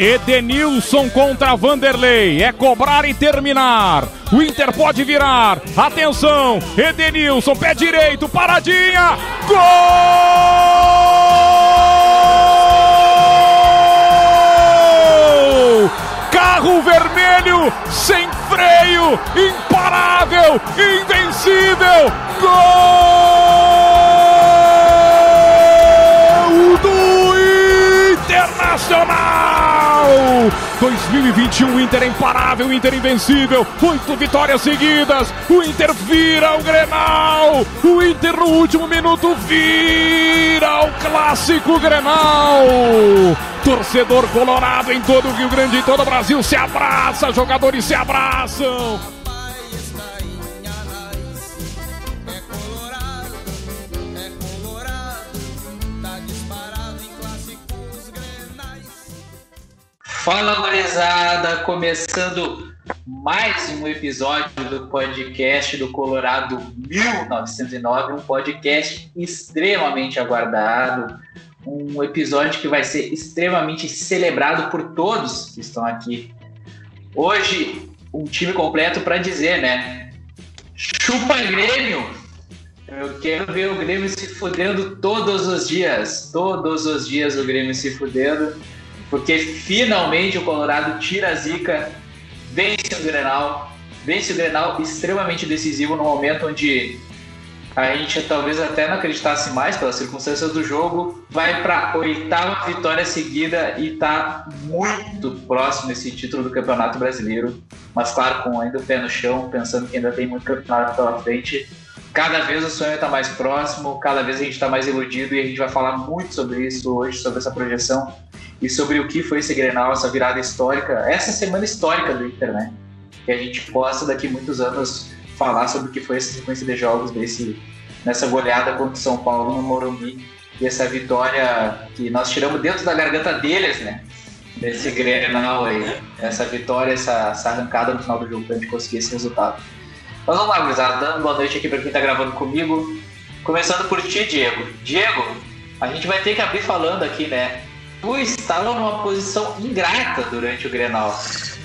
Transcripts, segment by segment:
Edenilson contra Vanderlei. É cobrar e terminar. O Inter pode virar. Atenção. Edenilson, pé direito, paradinha. Gol! Carro vermelho, sem freio, imparável, invencível. Gol do Internacional! 2021, Inter é imparável, Inter invencível, oito vitórias seguidas, o Inter vira o Grenal, o Inter no último minuto vira o clássico Grenal. Torcedor colorado em todo o Rio Grande e todo o Brasil se abraça, jogadores se abraçam. Fala, gurizada! Começando mais um episódio do podcast do Colorado 1909, um podcast extremamente aguardado, um episódio que vai ser extremamente celebrado por todos que estão aqui. Hoje, um time completo para dizer, né? Chupa Grêmio! Eu quero ver o Grêmio se fudendo todos os dias. Todos os dias o Grêmio se fudendo porque finalmente o Colorado tira a zica, vence o Grenal, vence o Grenal extremamente decisivo no momento onde a gente talvez até não acreditasse mais pelas circunstâncias do jogo, vai para oitava vitória seguida e está muito próximo desse título do Campeonato Brasileiro, mas claro, com ainda o pé no chão, pensando que ainda tem muito campeonato pela frente. Cada vez o sonho está mais próximo, cada vez a gente está mais iludido e a gente vai falar muito sobre isso hoje, sobre essa projeção e sobre o que foi esse Grenal, essa virada histórica, essa semana histórica do Inter, né? Que a gente possa daqui muitos anos falar sobre o que foi essa sequência de jogos desse nessa goleada contra o São Paulo no Morumbi e essa vitória que nós tiramos dentro da garganta deles, né? Desse Grenal aí, essa vitória, essa, essa arrancada no final do jogo pra gente conseguir esse resultado. Mas vamos lá, gurizada, dando boa noite aqui para quem tá gravando comigo. Começando por ti, Diego. Diego, a gente vai ter que abrir falando aqui, né? Tu estava numa posição ingrata durante o Grenal.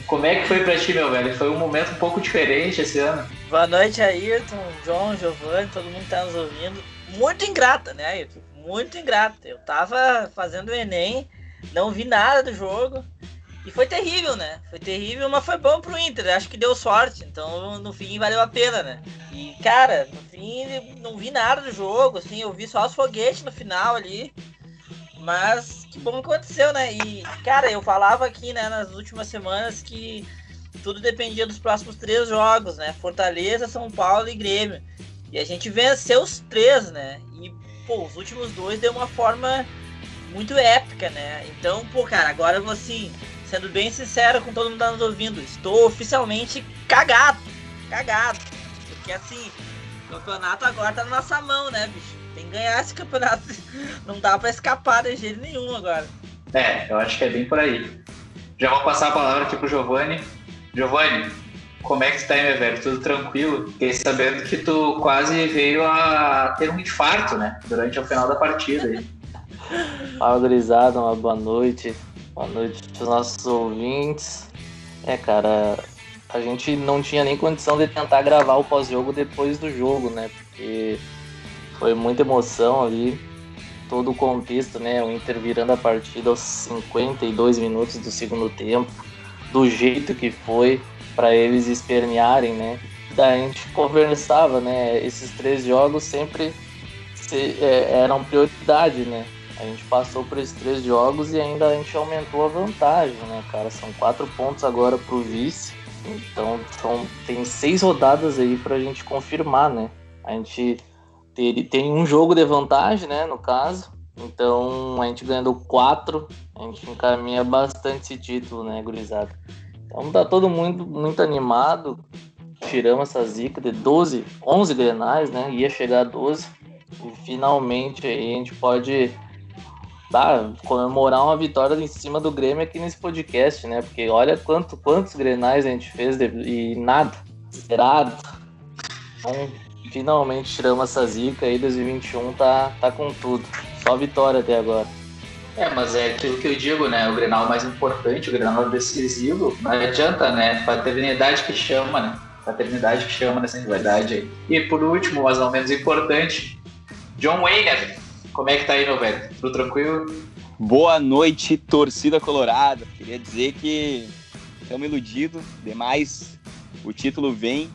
Como é que foi pra ti, meu velho? Foi um momento um pouco diferente esse ano. Boa noite, Ayrton, João, Giovanni, todo mundo que tá nos ouvindo. Muito ingrata, né, Ayrton? Muito ingrata. Eu tava fazendo o Enem, não vi nada do jogo. E foi terrível, né? Foi terrível, mas foi bom pro Inter. Acho que deu sorte. Então, no fim, valeu a pena, né? E, cara, no fim, não vi nada do jogo. Assim, eu vi só os foguetes no final ali. Mas que bom que aconteceu, né? E, cara, eu falava aqui, né, nas últimas semanas que tudo dependia dos próximos três jogos, né? Fortaleza, São Paulo e Grêmio. E a gente venceu os três, né? E, pô, os últimos dois deu uma forma muito épica, né? Então, pô, cara, agora eu vou assim, sendo bem sincero com todo mundo que tá nos ouvindo, estou oficialmente cagado. Cagado. Porque assim, o campeonato agora tá na nossa mão, né, bicho? Tem que ganhar esse campeonato. Não dá para escapar de jeito nenhum agora. É, eu acho que é bem por aí. Já vou passar a palavra aqui pro Giovanni. Giovanni, como é que tu tá aí, meu velho? Tudo tranquilo? Fiquei sabendo que tu quase veio a ter um infarto, né? Durante o final da partida aí. Fala, gurizada, uma boa noite. Boa noite pros nossos ouvintes. É, cara, a gente não tinha nem condição de tentar gravar o pós-jogo depois do jogo, né? Porque foi muita emoção ali, todo o contexto, né? O Inter virando a partida aos 52 minutos do segundo tempo, do jeito que foi, para eles espernearem, né? Daí a gente conversava, né? Esses três jogos sempre se, é, eram prioridade, né? A gente passou por esses três jogos e ainda a gente aumentou a vantagem, né, cara? São quatro pontos agora pro vice. Então são, tem seis rodadas aí pra gente confirmar, né? A gente ele tem um jogo de vantagem, né, no caso. Então, a gente ganhando quatro, a gente encaminha bastante esse título, né, gurizada. Então, tá todo mundo muito animado. Tiramos essa zica de 12, 11 grenais, né, ia chegar a 12. E finalmente aí a gente pode tá, comemorar uma vitória em cima do Grêmio aqui nesse podcast, né? Porque olha quanto, quantos grenais a gente fez de, e nada, zerado. Então, finalmente tiramos essa zica aí, 2021 tá, tá com tudo. Só vitória até agora. É, mas é aquilo que eu digo, né? O Grenal mais importante, o Grenal decisivo, não adianta, né? Paternidade que chama, né? Paternidade que chama nessa rivalidade aí. E por último, mas não menos importante, John Wayne, como é que tá aí, meu velho? Tudo tranquilo? Boa noite, torcida colorada. Queria dizer que estamos iludidos demais. O título vem.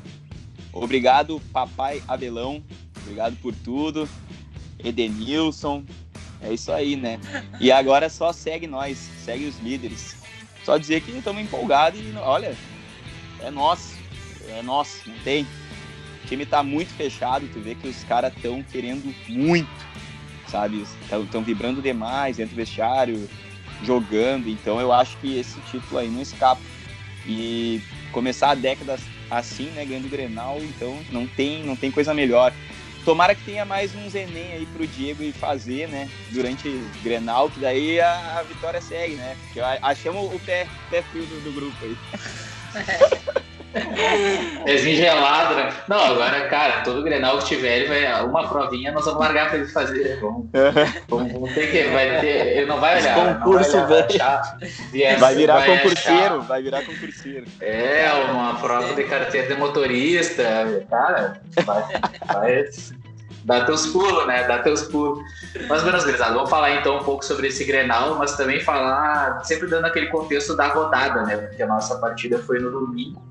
Obrigado, papai Abelão. Obrigado por tudo. Edenilson. É isso aí, né? E agora só segue nós, segue os líderes. Só dizer que estamos empolgados e olha, é nosso. É nosso, não tem. O time tá muito fechado, tu vê que os caras estão querendo muito sabe? Estão vibrando demais dentro do vestiário, jogando. Então eu acho que esse título aí não escapa. E começar a década assim, né, ganhando o Grenal, então não tem, não tem coisa melhor. Tomara que tenha mais uns Enem aí pro Diego e fazer, né, durante o Grenal, que daí a, a vitória segue, né? Porque achamos o pé, pé frio do, do grupo aí. Pezinho gelado, né? Não, agora, cara, todo Grenal que tiver, ele vai. Uma provinha nós vamos largar pra ele fazer. Vamos, vamos, vamos ter que. Vai ter, ele não vai olhar. Concurso, velho. Vai, vai virar vai concurseiro, achar. vai virar concurseiro. É, uma prova de carteira de motorista. Cara, vai. vai dá teus pulos, né? Dá teus pulos. Mas, menos grisado, vamos falar então um pouco sobre esse Grenal, mas também falar, sempre dando aquele contexto da rodada, né? Porque a nossa partida foi no domingo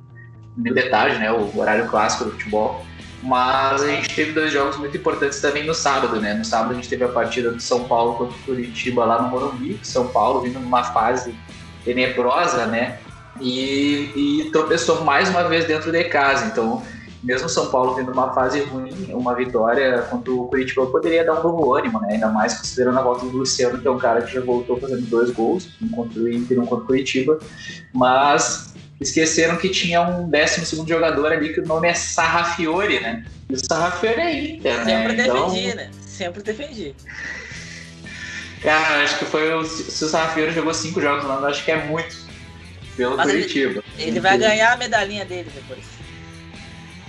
de tarde, né? O horário clássico do futebol. Mas a gente teve dois jogos muito importantes também no sábado, né? No sábado a gente teve a partida do São Paulo contra o Curitiba lá no Morumbi. São Paulo vindo numa fase tenebrosa, né? E, e tropeçou mais uma vez dentro de casa. Então, mesmo São Paulo vindo numa fase ruim, uma vitória contra o Curitiba poderia dar um novo ânimo, né? Ainda mais considerando a volta do Luciano, que é um cara que já voltou fazendo dois gols, um contra o Inter e um contra o Curitiba. Mas esqueceram que tinha um 12 jogador ali que o nome é Sarrafiore, né? E o Sarrafiore é Inter, né? Sempre então... defendi, né? Sempre defendi. Cara, acho que foi o. Se o Sarrafiore jogou cinco jogos lá, acho que é muito. Pelo Mas Curitiba. Ele, ele vai ganhar a medalhinha dele depois.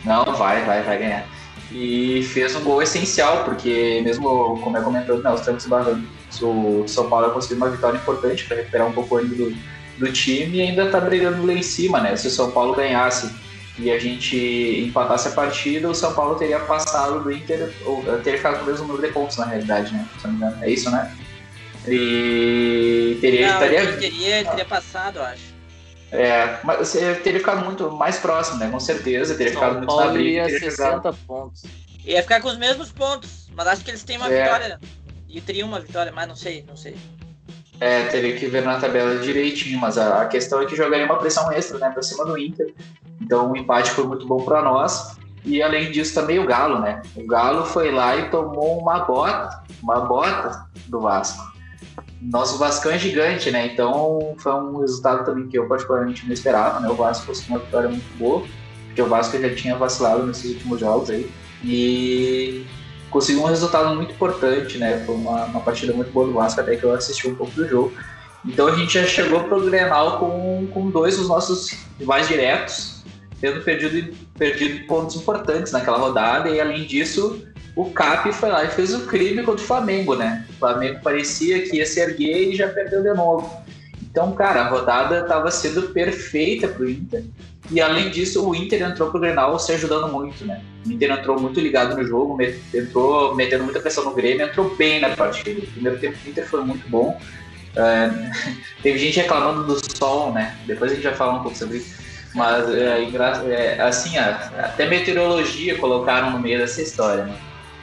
Não, vai, vai, vai ganhar. E fez um gol essencial, porque mesmo, como é comentado, né, barrando, o São Paulo conseguiu uma vitória importante para recuperar um pouco o ânimo do, do time e ainda tá brigando lá em cima, né? Se o São Paulo ganhasse e a gente empatasse a partida, o São Paulo teria passado do Inter, ou teria ficado com o mesmo número de pontos, na realidade, né? Se não me engano. É isso, né? E teria. Não, teria, teria, teria passado, eu acho. É, mas teria ficado muito mais próximo, né? Com certeza, teria São ficado muito Paulo na briga. Ia 60 jogado... pontos. Ia ficar com os mesmos pontos, mas acho que eles têm uma é. vitória. E teria uma vitória, mas não sei, não sei. É, teria que ver na tabela direitinho, mas a, a questão é que jogaria uma pressão extra, né, pra cima do Inter. Então o empate foi muito bom para nós. E além disso também o Galo, né? O Galo foi lá e tomou uma bota, uma bota do Vasco. Nosso Vascão é gigante, né? Então foi um resultado também que eu particularmente não esperava, né? O Vasco fosse uma vitória muito boa, porque o Vasco já tinha vacilado nesses últimos jogos aí. E conseguiu um resultado muito importante, né? Foi uma, uma partida muito boa do Vasco, até que eu assisti um pouco do jogo. Então a gente já chegou para o Grenal com, com dois dos nossos rivais diretos, tendo perdido, perdido pontos importantes naquela rodada, e além disso, o Cap foi lá e fez o crime contra o Flamengo, né? O Flamengo parecia que ia se erguer e já perdeu de novo. Então, cara, a rodada estava sendo perfeita para o Inter. E além disso, o Inter entrou pro Grenal se ajudando muito, né? O Inter entrou muito ligado no jogo, entrou metendo muita pressão no Grêmio, entrou bem na partida. O primeiro tempo do Inter foi muito bom. Uh, teve gente reclamando do sol, né? Depois a gente vai falar um pouco sobre isso. Mas é, é, assim, até meteorologia colocaram no meio dessa história, né?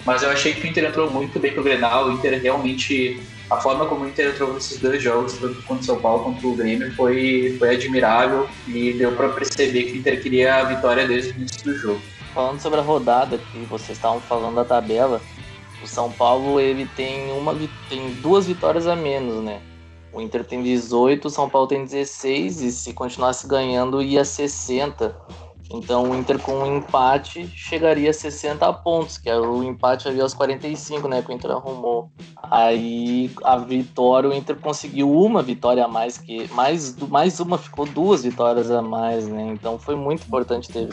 Mas eu achei que o Inter entrou muito bem pro Grenal. O Inter realmente a forma como o Inter entrou nesses dois jogos, tanto contra o São Paulo quanto o Grêmio, foi, foi admirável e deu para perceber que o Inter queria a vitória desde o início do jogo. Falando sobre a rodada que vocês estavam falando da tabela, o São Paulo ele tem uma tem duas vitórias a menos, né? O Inter tem 18, o São Paulo tem 16 e se continuasse ganhando ia 60. Então o Inter com um empate chegaria a 60 pontos, que era o empate ali aos 45, né? Que o Inter arrumou. Aí a vitória, o Inter conseguiu uma vitória a mais, que mais, mais uma ficou duas vitórias a mais, né? Então foi muito importante ter,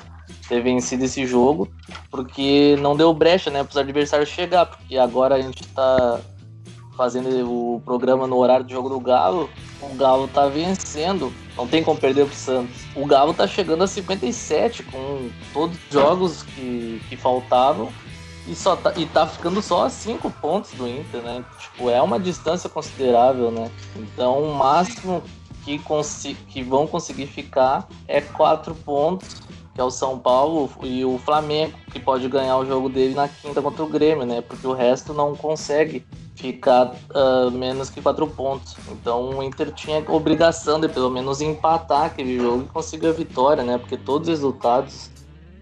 ter vencido esse jogo, porque não deu brecha, né? Para os adversários chegar, porque agora a gente está fazendo o programa no horário de jogo do Galo, o Galo tá vencendo. Não tem como perder pro Santos. O Galo tá chegando a 57 com todos os jogos que, que faltavam e, só tá, e tá ficando só a 5 pontos do Inter, né? Tipo, é uma distância considerável, né? Então o máximo que, que vão conseguir ficar é 4 pontos que é o São Paulo e o Flamengo, que pode ganhar o jogo dele na quinta contra o Grêmio, né? Porque o resto não consegue ficar uh, menos que quatro pontos. Então o Inter tinha obrigação de pelo menos empatar aquele jogo e conseguir a vitória, né? Porque todos os resultados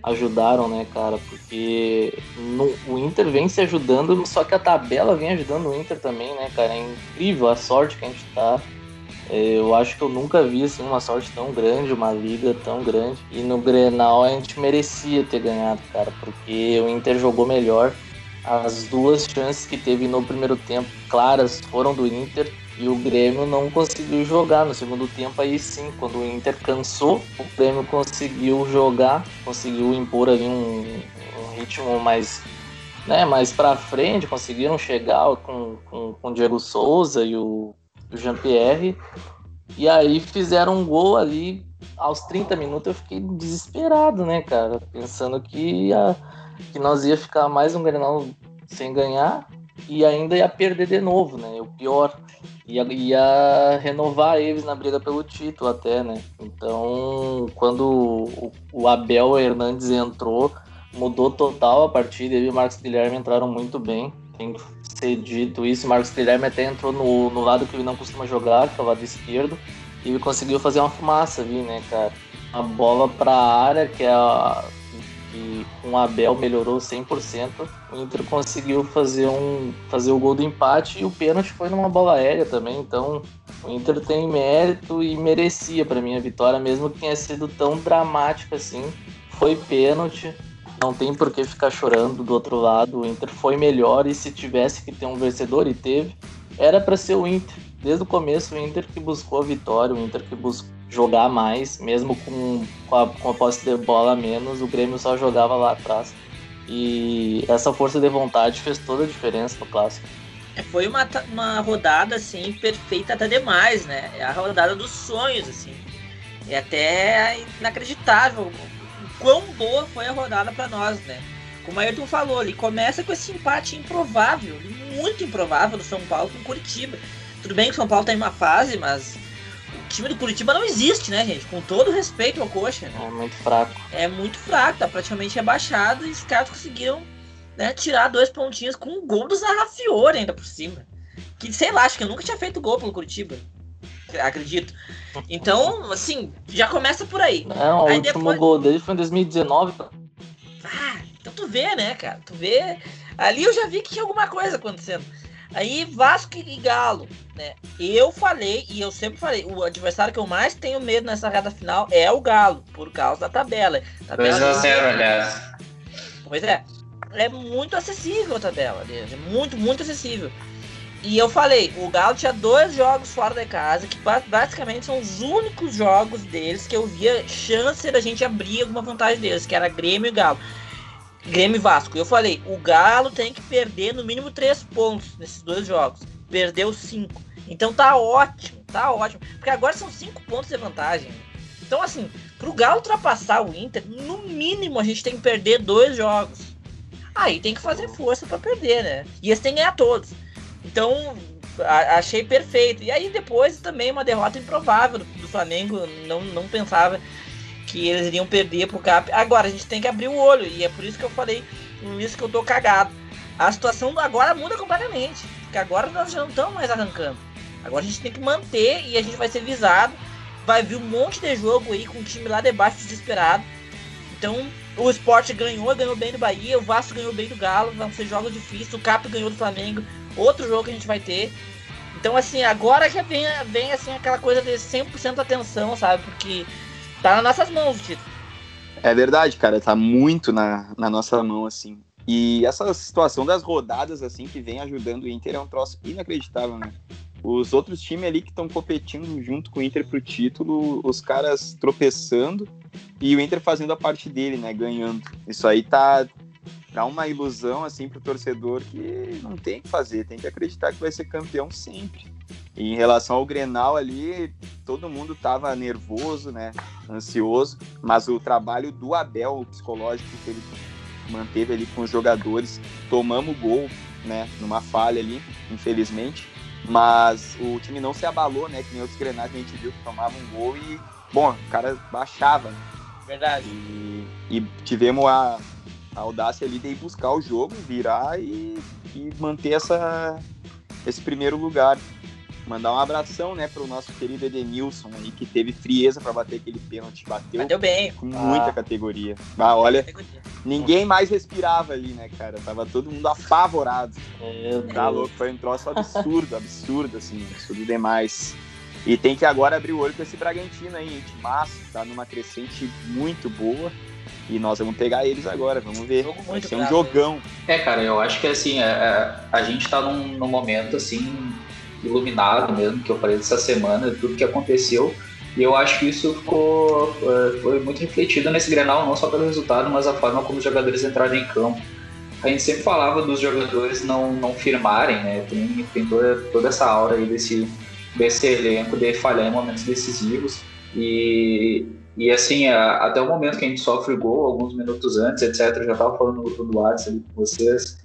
ajudaram, né, cara? Porque no, o Inter vem se ajudando, só que a tabela vem ajudando o Inter também, né, cara? É incrível a sorte que a gente tá é, eu acho que eu nunca vi assim, uma sorte tão grande, uma liga tão grande. E no Grenal a gente merecia ter ganhado, cara, porque o Inter jogou melhor. As duas chances que teve no primeiro tempo, claras, foram do Inter. E o Grêmio não conseguiu jogar no segundo tempo. Aí sim, quando o Inter cansou, o Grêmio conseguiu jogar, conseguiu impor ali um, um ritmo mais né, mais para frente, conseguiram chegar com, com, com o Diego Souza e o o Jean-Pierre. E aí fizeram um gol ali aos 30 minutos. Eu fiquei desesperado, né, cara? Pensando que, ia, que nós ia ficar mais um Grenal sem ganhar e ainda ia perder de novo, né? O pior. Ia, ia renovar eles na briga pelo título até, né? Então, quando o, o Abel Hernandes entrou, mudou total a partida. Ele e o Marcos Guilherme entraram muito bem. Tem que ser dito isso. Marcos Guilherme até entrou no, no lado que ele não costuma jogar, que é o lado esquerdo, e ele conseguiu fazer uma fumaça ali, né, cara? A bola para a área, que é a que com Abel melhorou 100%, o Inter conseguiu fazer um fazer o gol do empate e o pênalti foi numa bola aérea também, então o Inter tem mérito e merecia para mim a vitória, mesmo que tenha sido tão dramática assim. Foi pênalti, não tem por que ficar chorando do outro lado. O Inter foi melhor e se tivesse que ter um vencedor e teve, era para ser o Inter. Desde o começo, o Inter que buscou a vitória, o Inter que buscou jogar mais, mesmo com, com, a, com a posse de bola menos, o Grêmio só jogava lá atrás. E essa força de vontade fez toda a diferença no clássico. É, foi uma, uma rodada assim perfeita até demais, né? É a rodada dos sonhos, assim. É até inacreditável quão boa foi a rodada para nós, né? Como a Ayrton falou, ele começa com esse empate improvável, muito improvável do São Paulo com o Curitiba. Tudo bem que o São Paulo tá em uma fase, mas o time do Curitiba não existe, né, gente? Com todo respeito ao Coxa. Né? É muito fraco. É muito fraco, tá praticamente rebaixado e os caras conseguiram né, tirar dois pontinhos com um gol do Zarrafiore ainda por cima. Que, sei lá, acho que eu nunca tinha feito gol pelo Curitiba acredito. Então, assim, já começa por aí. Não, aí o último depois... gol dele foi em 2019. Ah, então tu vê, né, cara? Tu vê. Ali eu já vi que tinha alguma coisa acontecendo. Aí Vasco e Galo, né? Eu falei, e eu sempre falei, o adversário que eu mais tenho medo nessa reta final é o Galo, por causa da tabela. 2x0, aliás. Pois é. É muito acessível a tabela deles. É muito, muito acessível. E eu falei, o Galo tinha dois jogos fora de casa, que basicamente são os únicos jogos deles que eu via chance da gente abrir alguma vantagem deles, que era Grêmio e Galo. Grêmio e Vasco. Eu falei, o Galo tem que perder no mínimo três pontos nesses dois jogos. Perdeu cinco. Então tá ótimo, tá ótimo. Porque agora são cinco pontos de vantagem. Então, assim, pro Galo ultrapassar o Inter, no mínimo a gente tem que perder dois jogos. Aí tem que fazer força para perder, né? E eles têm que ganhar todos. Então, achei perfeito. E aí depois também uma derrota improvável do, Flamengo. Não, não pensava que eles iriam perder pro Cap. Agora, a gente tem que abrir o olho. E é por isso que eu falei isso que eu tô cagado. A situação agora muda completamente. Porque agora nós já não estamos mais arrancando. Agora a gente tem que manter e a gente vai ser visado. Vai vir um monte de jogo aí com o time lá debaixo desesperado. Então, o Sport ganhou, ganhou bem do Bahia, o Vasco ganhou bem do Galo, vão ser jogos difíceis, o Cap ganhou do Flamengo, outro jogo que a gente vai ter. Então, assim, agora já vem, vem assim, aquela coisa de 100% atenção, sabe? Porque tá nas nossas mãos o título. É verdade, cara, tá muito na, na nossa mão, assim. E essa situação das rodadas, assim, que vem ajudando o Inter é um troço inacreditável, né? Os outros times ali que estão competindo junto com o Inter pro título, os caras tropeçando e o Inter fazendo a parte dele, né? Ganhando. Isso aí tá, dá uma ilusão assim pro torcedor que não tem que fazer, tem que acreditar que vai ser campeão sempre. E em relação ao Grenal ali, todo mundo tava nervoso, né? Ansioso, mas o trabalho do Abel, o psicológico que ele manteve ali com os jogadores, tomamos gol, né? Numa falha ali, infelizmente. Mas o time não se abalou, né? Que nem outros Grenais a gente viu que tomavam um gol e, bom, o cara baixava, né? Verdade. E, e tivemos a, a audácia ali de ir buscar o jogo, virar e, e manter essa, esse primeiro lugar. Mandar um abração, né, pro nosso querido Edenilson aí, que teve frieza para bater aquele pênalti. Bateu, Bateu bem. com muita Ah. categoria. Ah, olha, Categoria. ninguém mais respirava ali, né, cara? Tava todo mundo apavorado. Meu Tá Deus. louco, foi um troço absurdo, absurdo, assim, absurdo demais. E tem que agora abrir o olho com esse Bragantino aí, hein? Timaço, tá numa crescente muito boa. E nós vamos pegar eles agora, vamos ver. Jogo Vai ser um bravo, jogão. É, cara, eu acho que assim, é, é, a gente tá num, num momento assim, iluminado mesmo, que eu falei dessa semana, tudo que aconteceu. E eu acho que isso ficou é, foi muito refletido nesse Grenal, não só pelo resultado, mas a forma como os jogadores entraram em campo. A gente sempre falava dos jogadores não, não firmarem, né? Tem, tem toda, toda essa aura aí desse, desse elenco de falhar em momentos decisivos. E, e assim, a- até o momento que a gente sofre o gol, alguns minutos antes, etc., eu já estava falando no grupo do WhatsApp com vocês,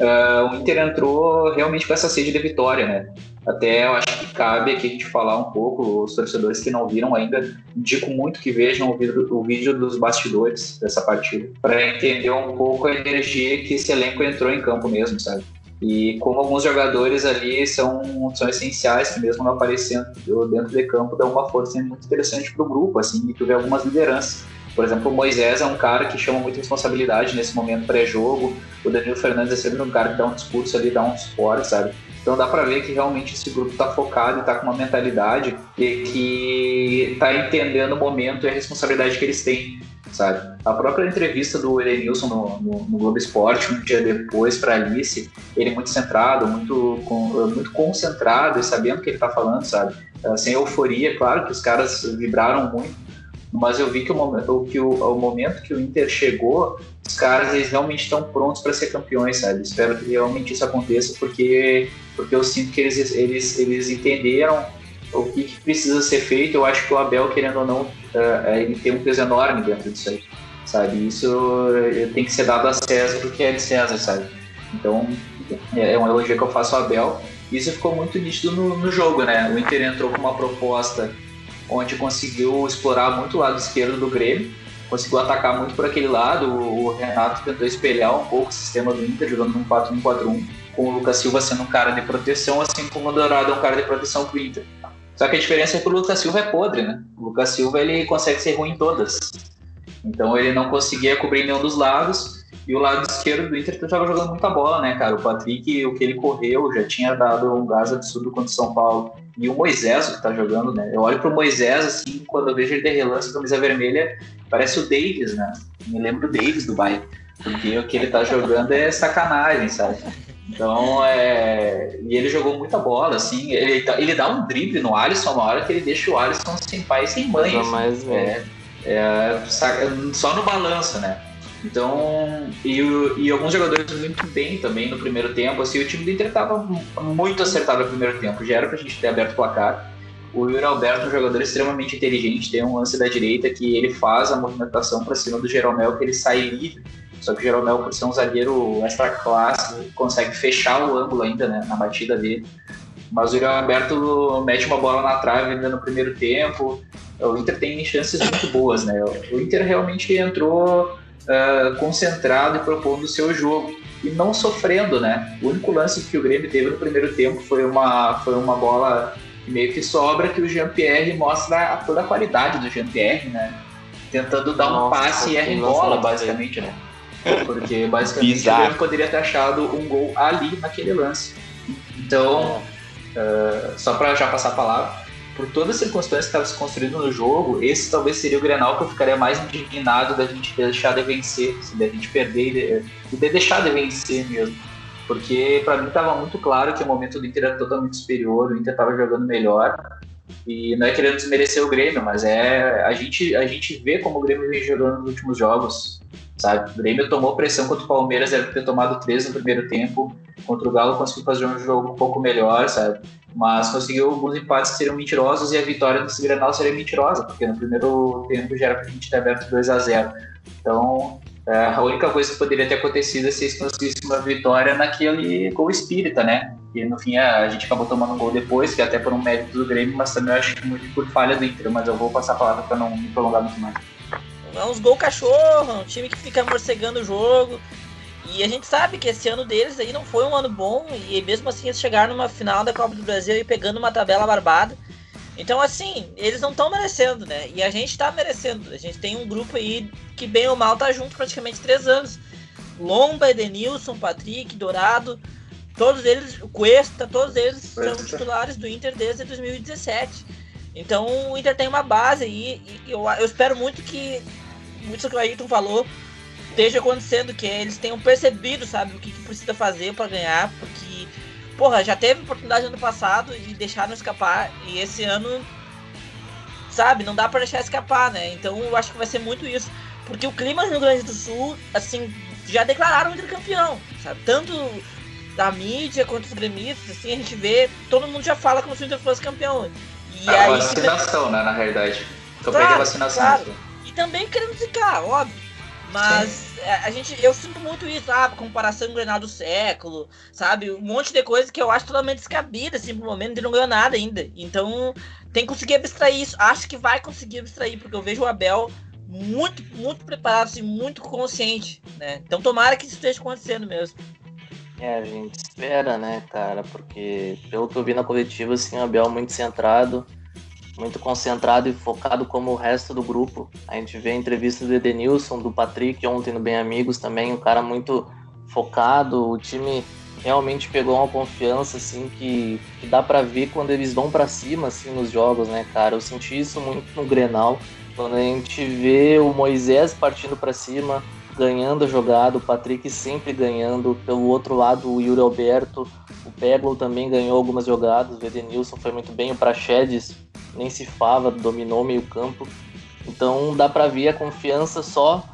ah, o Inter entrou realmente com essa sede de vitória, né? Até eu acho que cabe aqui a gente falar um pouco, os torcedores que não viram ainda, indico muito que vejam o vídeo, o vídeo dos bastidores dessa partida, para entender um pouco a energia que esse elenco entrou em campo mesmo, sabe? E como alguns jogadores ali são, são essenciais, que mesmo não aparecendo dentro de campo, dão uma força muito interessante pro grupo, assim, e tu vê algumas lideranças. Por exemplo, o Moisés é um cara que chama muita responsabilidade nesse momento pré-jogo, o Danilo Fernandes é sempre um cara que dá um discurso ali, dá um suporte, sabe? Então dá pra ver que realmente esse grupo tá focado e tá com uma mentalidade e que tá entendendo o momento e a responsabilidade que eles têm, sabe? A própria entrevista do Edenilson no, no, no Globo Esporte, um dia depois pra Alice, ele muito centrado, muito, muito concentrado e sabendo o que ele tá falando, sabe? Sem euforia, claro que os caras vibraram muito, mas eu vi que o momento que o, o momento que o Inter chegou, os caras eles realmente estão prontos para ser campeões, sabe? Espero que realmente isso aconteça, porque porque eu sinto que eles eles, eles entenderam o que, precisa ser feito. Eu acho que o Abel, querendo ou não, eh, ele tem um peso enorme dentro disso aí, sabe? Isso eh, tem que ser dado a César o que é de César, sabe? Então é um elogio que eu faço ao Abel. Isso ficou muito nítido no, no jogo, né? O Inter entrou com uma proposta onde conseguiu explorar muito o lado esquerdo do Grêmio, conseguiu atacar muito por aquele lado. O Renato tentou espelhar um pouco o sistema do Inter, jogando num 4-1-4-1, com o Lucas Silva sendo um cara de proteção, assim como o Dourado é um cara de proteção pro Inter. Só que a diferença é que o Lucas Silva é podre, né? O Lucas Silva ele consegue ser ruim em todas. Então ele não conseguia cobrir nenhum dos lados. E o lado esquerdo do Inter estava jogando muita bola, né, cara? O Patrick, o que ele correu, já tinha dado um gás absurdo contra o São Paulo. E o Moisés, o que tá jogando, né? Eu olho pro Moisés, assim, quando eu vejo ele de relance, camisa vermelha, parece o Davis, né? Me lembro do Davis do Bayern. Porque o que ele tá jogando é sacanagem, sabe? Então, é... E ele jogou muita bola, assim. Ele, tá- ele dá um drible no Alisson, uma hora que ele deixa o Alisson sem pai e sem mãe. Assim. mais velha. É, é, saca- só no balanço, né? Então, e, e alguns jogadores muito bem também no primeiro tempo. Assim, o time do Inter estava muito acertado no primeiro tempo. Já era pra gente ter aberto o placar. O Yuri Alberto é um jogador extremamente inteligente. Tem um lance da direita que ele faz a movimentação para cima do Jeromel, que ele sai livre. Só que o Jeromel, por ser um zagueiro extra classe, consegue fechar o ângulo ainda né, na batida dele. Mas o Yuri Alberto mete uma bola na trave ainda no primeiro tempo. O Inter tem chances muito boas, né? O Inter realmente entrou ah, concentrado e propondo o seu jogo e não sofrendo, né? O único lance que o Grêmio teve no primeiro tempo foi uma, foi uma bola que meio que sobra que o Jean-Pierre mostra a- toda a qualidade do Jean-Pierre, né? Tentando dar um Nossa, passe e erra em bola, basicamente, né? Porque basicamente Bizarro. o Grêmio poderia ter achado um gol ali naquele lance. Então, ah, só para já passar a palavra, por todas as circunstâncias que estavam se construindo no jogo, esse talvez seria o Grenal que eu ficaria mais indignado da gente deixar de vencer, assim, da gente perder e de, de deixar de vencer mesmo. Porque para mim estava muito claro que o momento do Inter era totalmente superior, o Inter estava jogando melhor. E não é querendo desmerecer o Grêmio, mas é a gente, a gente vê como o Grêmio vem jogando nos últimos jogos, sabe? O Grêmio tomou pressão contra o Palmeiras, era ter tomado três no primeiro tempo. Contra o Galo conseguiu fazer um jogo um pouco melhor, sabe? Mas conseguiu alguns empates que seriam mentirosos e a vitória desse Grenal seria mentirosa, porque no primeiro tempo já era pra gente ter aberto 2 a 0 Então, é, a única coisa que poderia ter acontecido é se eles conseguissem uma vitória naquele gol espírita, né? E no fim a gente acabou tomando um gol depois, que até por um mérito do Grêmio, mas também eu acho muito por falha do Inter. Mas eu vou passar a palavra para não me prolongar muito mais. É uns gol cachorro, um time que fica morcegando o jogo. E a gente sabe que esse ano deles aí não foi um ano bom, e mesmo assim eles chegaram numa final da Copa do Brasil e pegando uma tabela barbada. Então, assim, eles não estão merecendo, né? E a gente tá merecendo. A gente tem um grupo aí que, bem ou mal, tá junto praticamente três anos. Lomba, Edenilson, Patrick, Dourado, todos eles, o Cuesta, todos eles são titulares do Inter desde 2017. Então o Inter tem uma base aí e eu, eu espero muito que muito que o Ayrton falou esteja acontecendo, que eles tenham percebido, sabe, o que, que precisa fazer para ganhar, porque, porra, já teve oportunidade ano passado e deixaram escapar, e esse ano, sabe, não dá para deixar escapar, né? Então eu acho que vai ser muito isso, porque o clima no Rio Grande do Sul, assim, já declararam o campeão, sabe? Tanto da mídia quanto os gremistas, assim, a gente vê, todo mundo já fala como se o Inter fosse campeão. E é a aí, vacinação, né, na realidade. Campanha claro, vacinação. Claro. E também querendo ficar, óbvio. Mas a, a gente, eu sinto muito isso, ah, comparação com o Grenal do século, sabe? Um monte de coisa que eu acho totalmente descabida, assim, pro momento, e não ganhou nada ainda. Então, tem que conseguir abstrair isso. Acho que vai conseguir abstrair, porque eu vejo o Abel muito, muito preparado, assim, muito consciente, né? Então, tomara que isso esteja acontecendo mesmo. É, a gente espera, né, cara? Porque eu vi na coletiva, assim, o Abel muito centrado, muito concentrado e focado como o resto do grupo. A gente vê a entrevista do Edenilson, do Patrick ontem no Bem Amigos também, um cara muito focado, o time realmente pegou uma confiança assim que, que dá para ver quando eles vão para cima assim nos jogos, né, cara? Eu senti isso muito no Grenal, quando a gente vê o Moisés partindo para cima, ganhando a jogada, o Patrick sempre ganhando. Pelo outro lado, o Yuri Alberto, o Peglo também ganhou algumas jogadas, o Edenilson foi muito bem, o Praxedes nem se fava, dominou meio campo. Então dá para ver a confiança só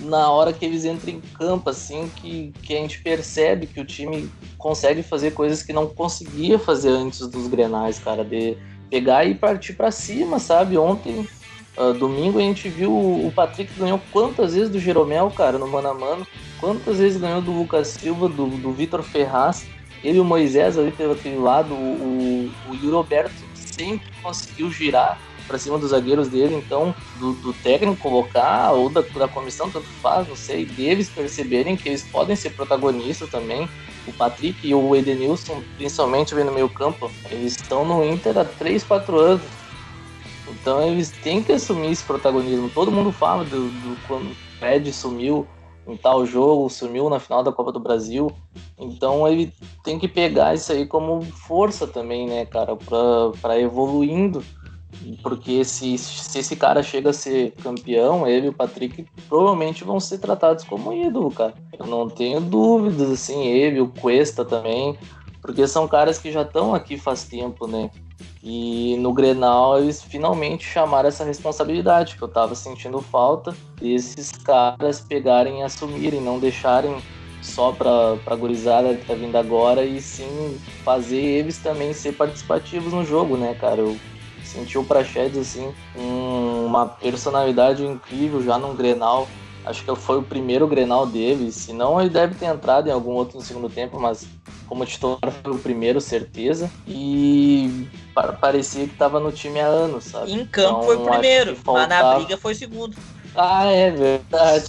na hora que eles entram em campo, assim, que, que a gente percebe que o time consegue fazer coisas que não conseguia fazer antes dos grenais, cara, de pegar e partir para cima, sabe? Ontem Uh, domingo a gente viu o Patrick ganhou quantas vezes do Jeromel, cara, no mano a mano. Quantas vezes ganhou do Lucas Silva, do, do Vitor Ferraz. Ele e o Moisés ali pelo aquele lado. O, o, o Roberto sempre conseguiu girar para cima dos zagueiros dele. Então, do, do técnico colocar, ou da, da comissão, tanto faz, não sei, deles perceberem que eles podem ser protagonistas também. O Patrick e o Edenilson, principalmente vem no meio campo, eles estão no Inter há 3, 4 anos então eles têm que assumir esse protagonismo. Todo mundo fala do, do quando o Fred sumiu em tal jogo, sumiu na final da Copa do Brasil. Então ele tem que pegar isso aí como força também, né, cara, para evoluindo. Porque se, se esse cara chega a ser campeão, ele e o Patrick provavelmente vão ser tratados como ídolo, cara. Eu não tenho dúvidas, assim, ele, o Cuesta também, porque são caras que já estão aqui faz tempo, né? E no Grenal eles finalmente chamaram essa responsabilidade, que eu tava sentindo falta desses caras pegarem e assumirem, não deixarem só pra, pra gurizada que tá vindo agora, e sim fazer eles também ser participativos no jogo, né, cara? Eu senti o Prachedes, assim, um, uma personalidade incrível já num Grenal. Acho que foi o primeiro Grenal dele, se não ele deve ter entrado em algum outro no segundo tempo, mas como titular foi o primeiro, certeza. E parecia que estava no time há anos, sabe? Em campo então, foi o primeiro, faltava... mas na briga foi o segundo. Ah, é verdade.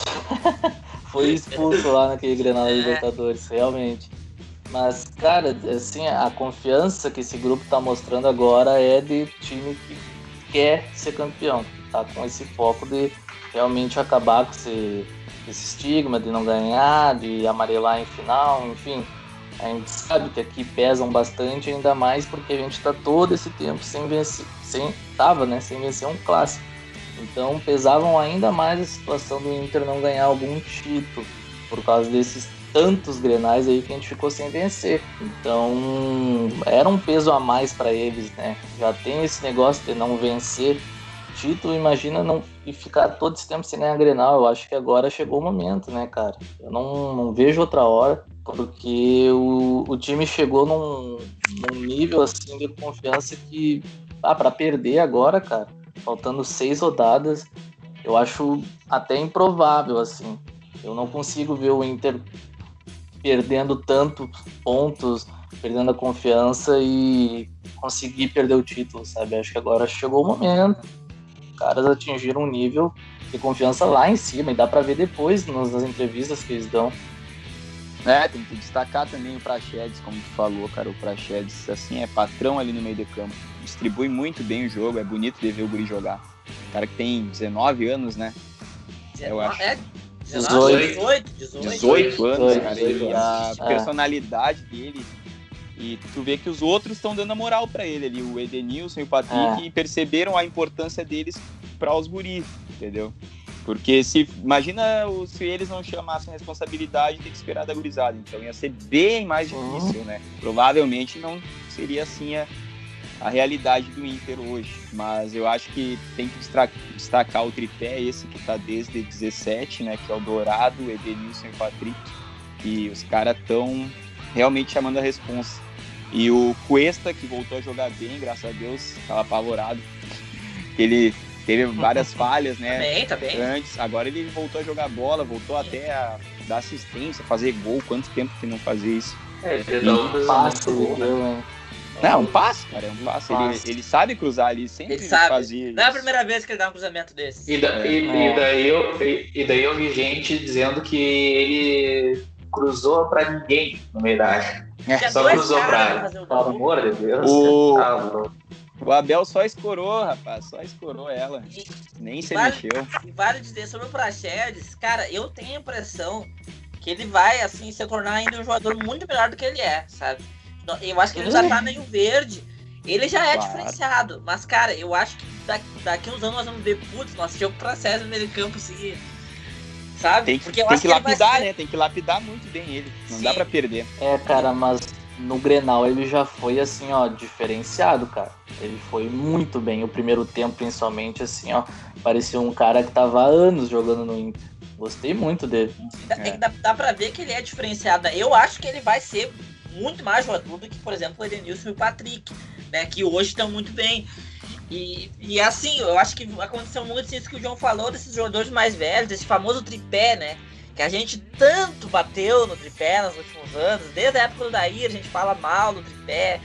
foi expulso lá naquele Grenal é. Libertadores, realmente. Mas, cara, assim, a confiança que esse grupo tá mostrando agora é de time que quer ser campeão, tá com esse foco de realmente acabar com esse, esse estigma de não ganhar, de amarelar em final, enfim. A gente sabe que aqui pesam bastante, ainda mais porque a gente está todo esse tempo sem vencer, sem tava, né, sem vencer um clássico. Então pesavam ainda mais a situação do Inter não ganhar algum título por causa desses tantos grenais aí que a gente ficou sem vencer. Então era um peso a mais para eles, né? Já tem esse negócio de não vencer título, imagina não ficar todo esse tempo sem ganhar Grenal. Eu acho que agora chegou o momento, né, cara? Eu não, não vejo outra hora, porque o, o time chegou num, num nível assim de confiança que ah, para perder agora, cara, faltando seis rodadas, eu acho até improvável assim. Eu não consigo ver o Inter perdendo tantos pontos, perdendo a confiança e conseguir perder o título, sabe? Acho que agora chegou o momento. Os caras atingiram um nível de confiança lá em cima e dá para ver depois nas entrevistas que eles dão. É, tem que destacar também o Praxedes, como tu falou, cara. O Praxedes, assim, é patrão ali no meio de campo. Distribui muito bem o jogo, é bonito de ver o Guri jogar. O cara que tem 19 anos, né? 19, eu acho. É, 18. 18, 18, 18 anos, 18, cara. 18 E a. É. personalidade dele. E tu vê que os outros estão dando a moral pra ele ali, o Edenilson e o Patrick, É. e perceberam a importância deles para os guris, entendeu? Porque se imagina se eles não chamassem a responsabilidade, tem que esperar da gurizada. Então ia ser bem mais Uhum. difícil, né? Provavelmente não seria assim a, a realidade do Inter hoje. Mas eu acho que tem que destacar o tripé, esse que tá desde 17, né? Que é o Dourado, o Edenilson e o Patrick. Que os caras estão realmente chamando a responsa. E o Cuesta, que voltou a jogar bem, graças a Deus, tava apavorado. Ele teve várias falhas, Tá né? bem, tá bem. Antes, agora ele voltou a jogar bola, voltou até a dar assistência, fazer gol. Quanto tempo que não fazia isso? É, ele E dá um Passe né? Não, um passe, cara, é um passe. Ele, ele sabe cruzar ali, sempre Ele sabe. fazia Não é a isso. primeira vez que ele dá um cruzamento desse. E, da- e- É. e daí eu, e, e daí eu vi gente dizendo que ele cruzou pra ninguém no meio da área. Tinha Só cruzou pra área. Pelo amor de Deus. O- Tá. O Abel só escorou, rapaz, só escorou ela. Nem se Vale- mexeu. E vale dizer sobre o Praxedes, cara, eu tenho a impressão que ele vai, assim, se tornar ainda um jogador muito melhor do que ele é, sabe? Eu acho que ele já tá meio verde. Ele já é Claro. diferenciado, mas, cara, eu acho que daqui, daqui uns anos nós vamos ver, putz, nós tínhamos o Praxedes no meio de campo, assim, sabe? Tem que, Porque eu tem acho que vai lapidar, ser- né? Tem que lapidar muito bem ele. Não dá Sim. pra perder. É, cara, mas no Grenal ele já foi assim, ó, diferenciado, cara. Ele foi muito bem. O primeiro tempo, principalmente, assim, ó, parecia um cara que tava há anos jogando no Inter. Gostei muito dele. Dá, É. dá, dá pra ver que ele é diferenciado. Eu acho que ele vai ser muito mais jogador do que, por exemplo, o Edenilson e o Patrick, né? Que hoje estão muito bem. E, e assim, eu acho que aconteceu muito isso que o João falou desses jogadores mais velhos, desse famoso tripé, né? Que a gente tanto bateu no tripé nos últimos anos, desde a época do Daí a gente fala mal do tripé.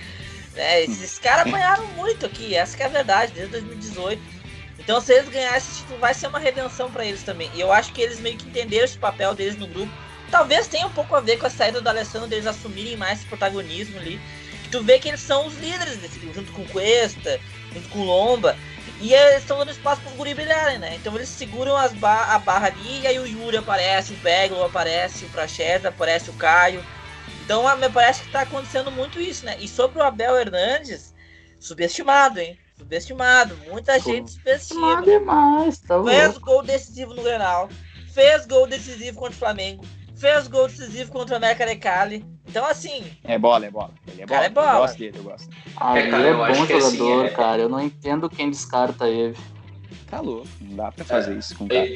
Né? Esses caras apanharam muito aqui, essa que é a verdade, desde 2018. Então, se eles ganharem esse título, vai ser uma redenção pra eles também. E eu acho que eles meio que entenderam esse papel deles no grupo. Talvez tenha um pouco a ver com a saída do Alessandro, deles assumirem mais esse protagonismo ali. Tu vê que eles são os líderes desse grupo, junto com o Cuesta, junto com o Lomba. E eles estão dando espaço para os guri brilharem, né? Então eles seguram as ba a barra ali, e aí o Yuri aparece, o Peglo aparece, o Praxedes aparece, o Caio. Então me parece que tá acontecendo muito isso, né? E sobre o Abel Hernandes, subestimado, hein? Subestimado. Muita gente subestima. demais, tá Fez gol decisivo no Grenal. Fez gol decisivo contra o Flamengo. Fez gol decisivo contra o América de Cali. Então, assim, É bola, é bola. Ele é bola. Cara, é bola. Eu gosto dele, eu gosto. Ah, É, ele cara, é eu acho bom que assim, jogador, é- cara. Eu não entendo quem descarta ele. Tá louco. Não dá pra fazer isso com o cara.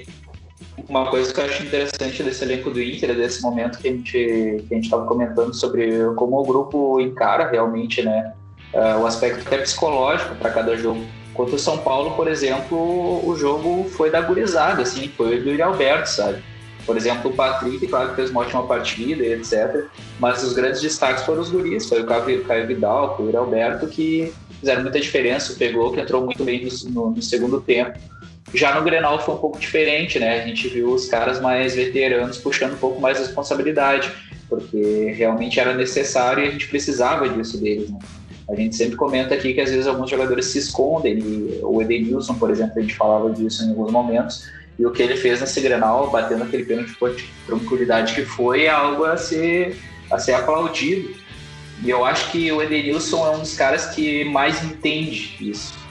Uma coisa que eu acho interessante desse elenco do Inter, desse momento que a gente que a gente estava comentando sobre como o grupo encara realmente, né, ah, o aspecto até psicológico para cada jogo. Contra o São Paulo, por exemplo, o jogo foi da gurizada, assim, foi do Yuri Alberto, sabe? Por exemplo, o Patrick, claro que fez uma ótima partida etc. Mas os grandes destaques foram os guris, foi o Caio Caio Vidal, o Yuri Alberto, que fizeram muita diferença. Pegou, que entrou muito bem no- no- no segundo tempo. Já no Grenal foi um pouco diferente, né? A gente viu os caras mais veteranos puxando um pouco mais responsabilidade, porque realmente era necessário e a gente precisava disso deles, né? A gente sempre comenta aqui que às vezes alguns jogadores se escondem, e o Edenilson, por exemplo, a gente falava disso em alguns momentos, e o que ele fez nesse Grenal, batendo aquele pênalti de tranquilidade que foi, é algo a ser, a ser aplaudido. E eu acho que o Edenilson é um dos caras que mais entende isso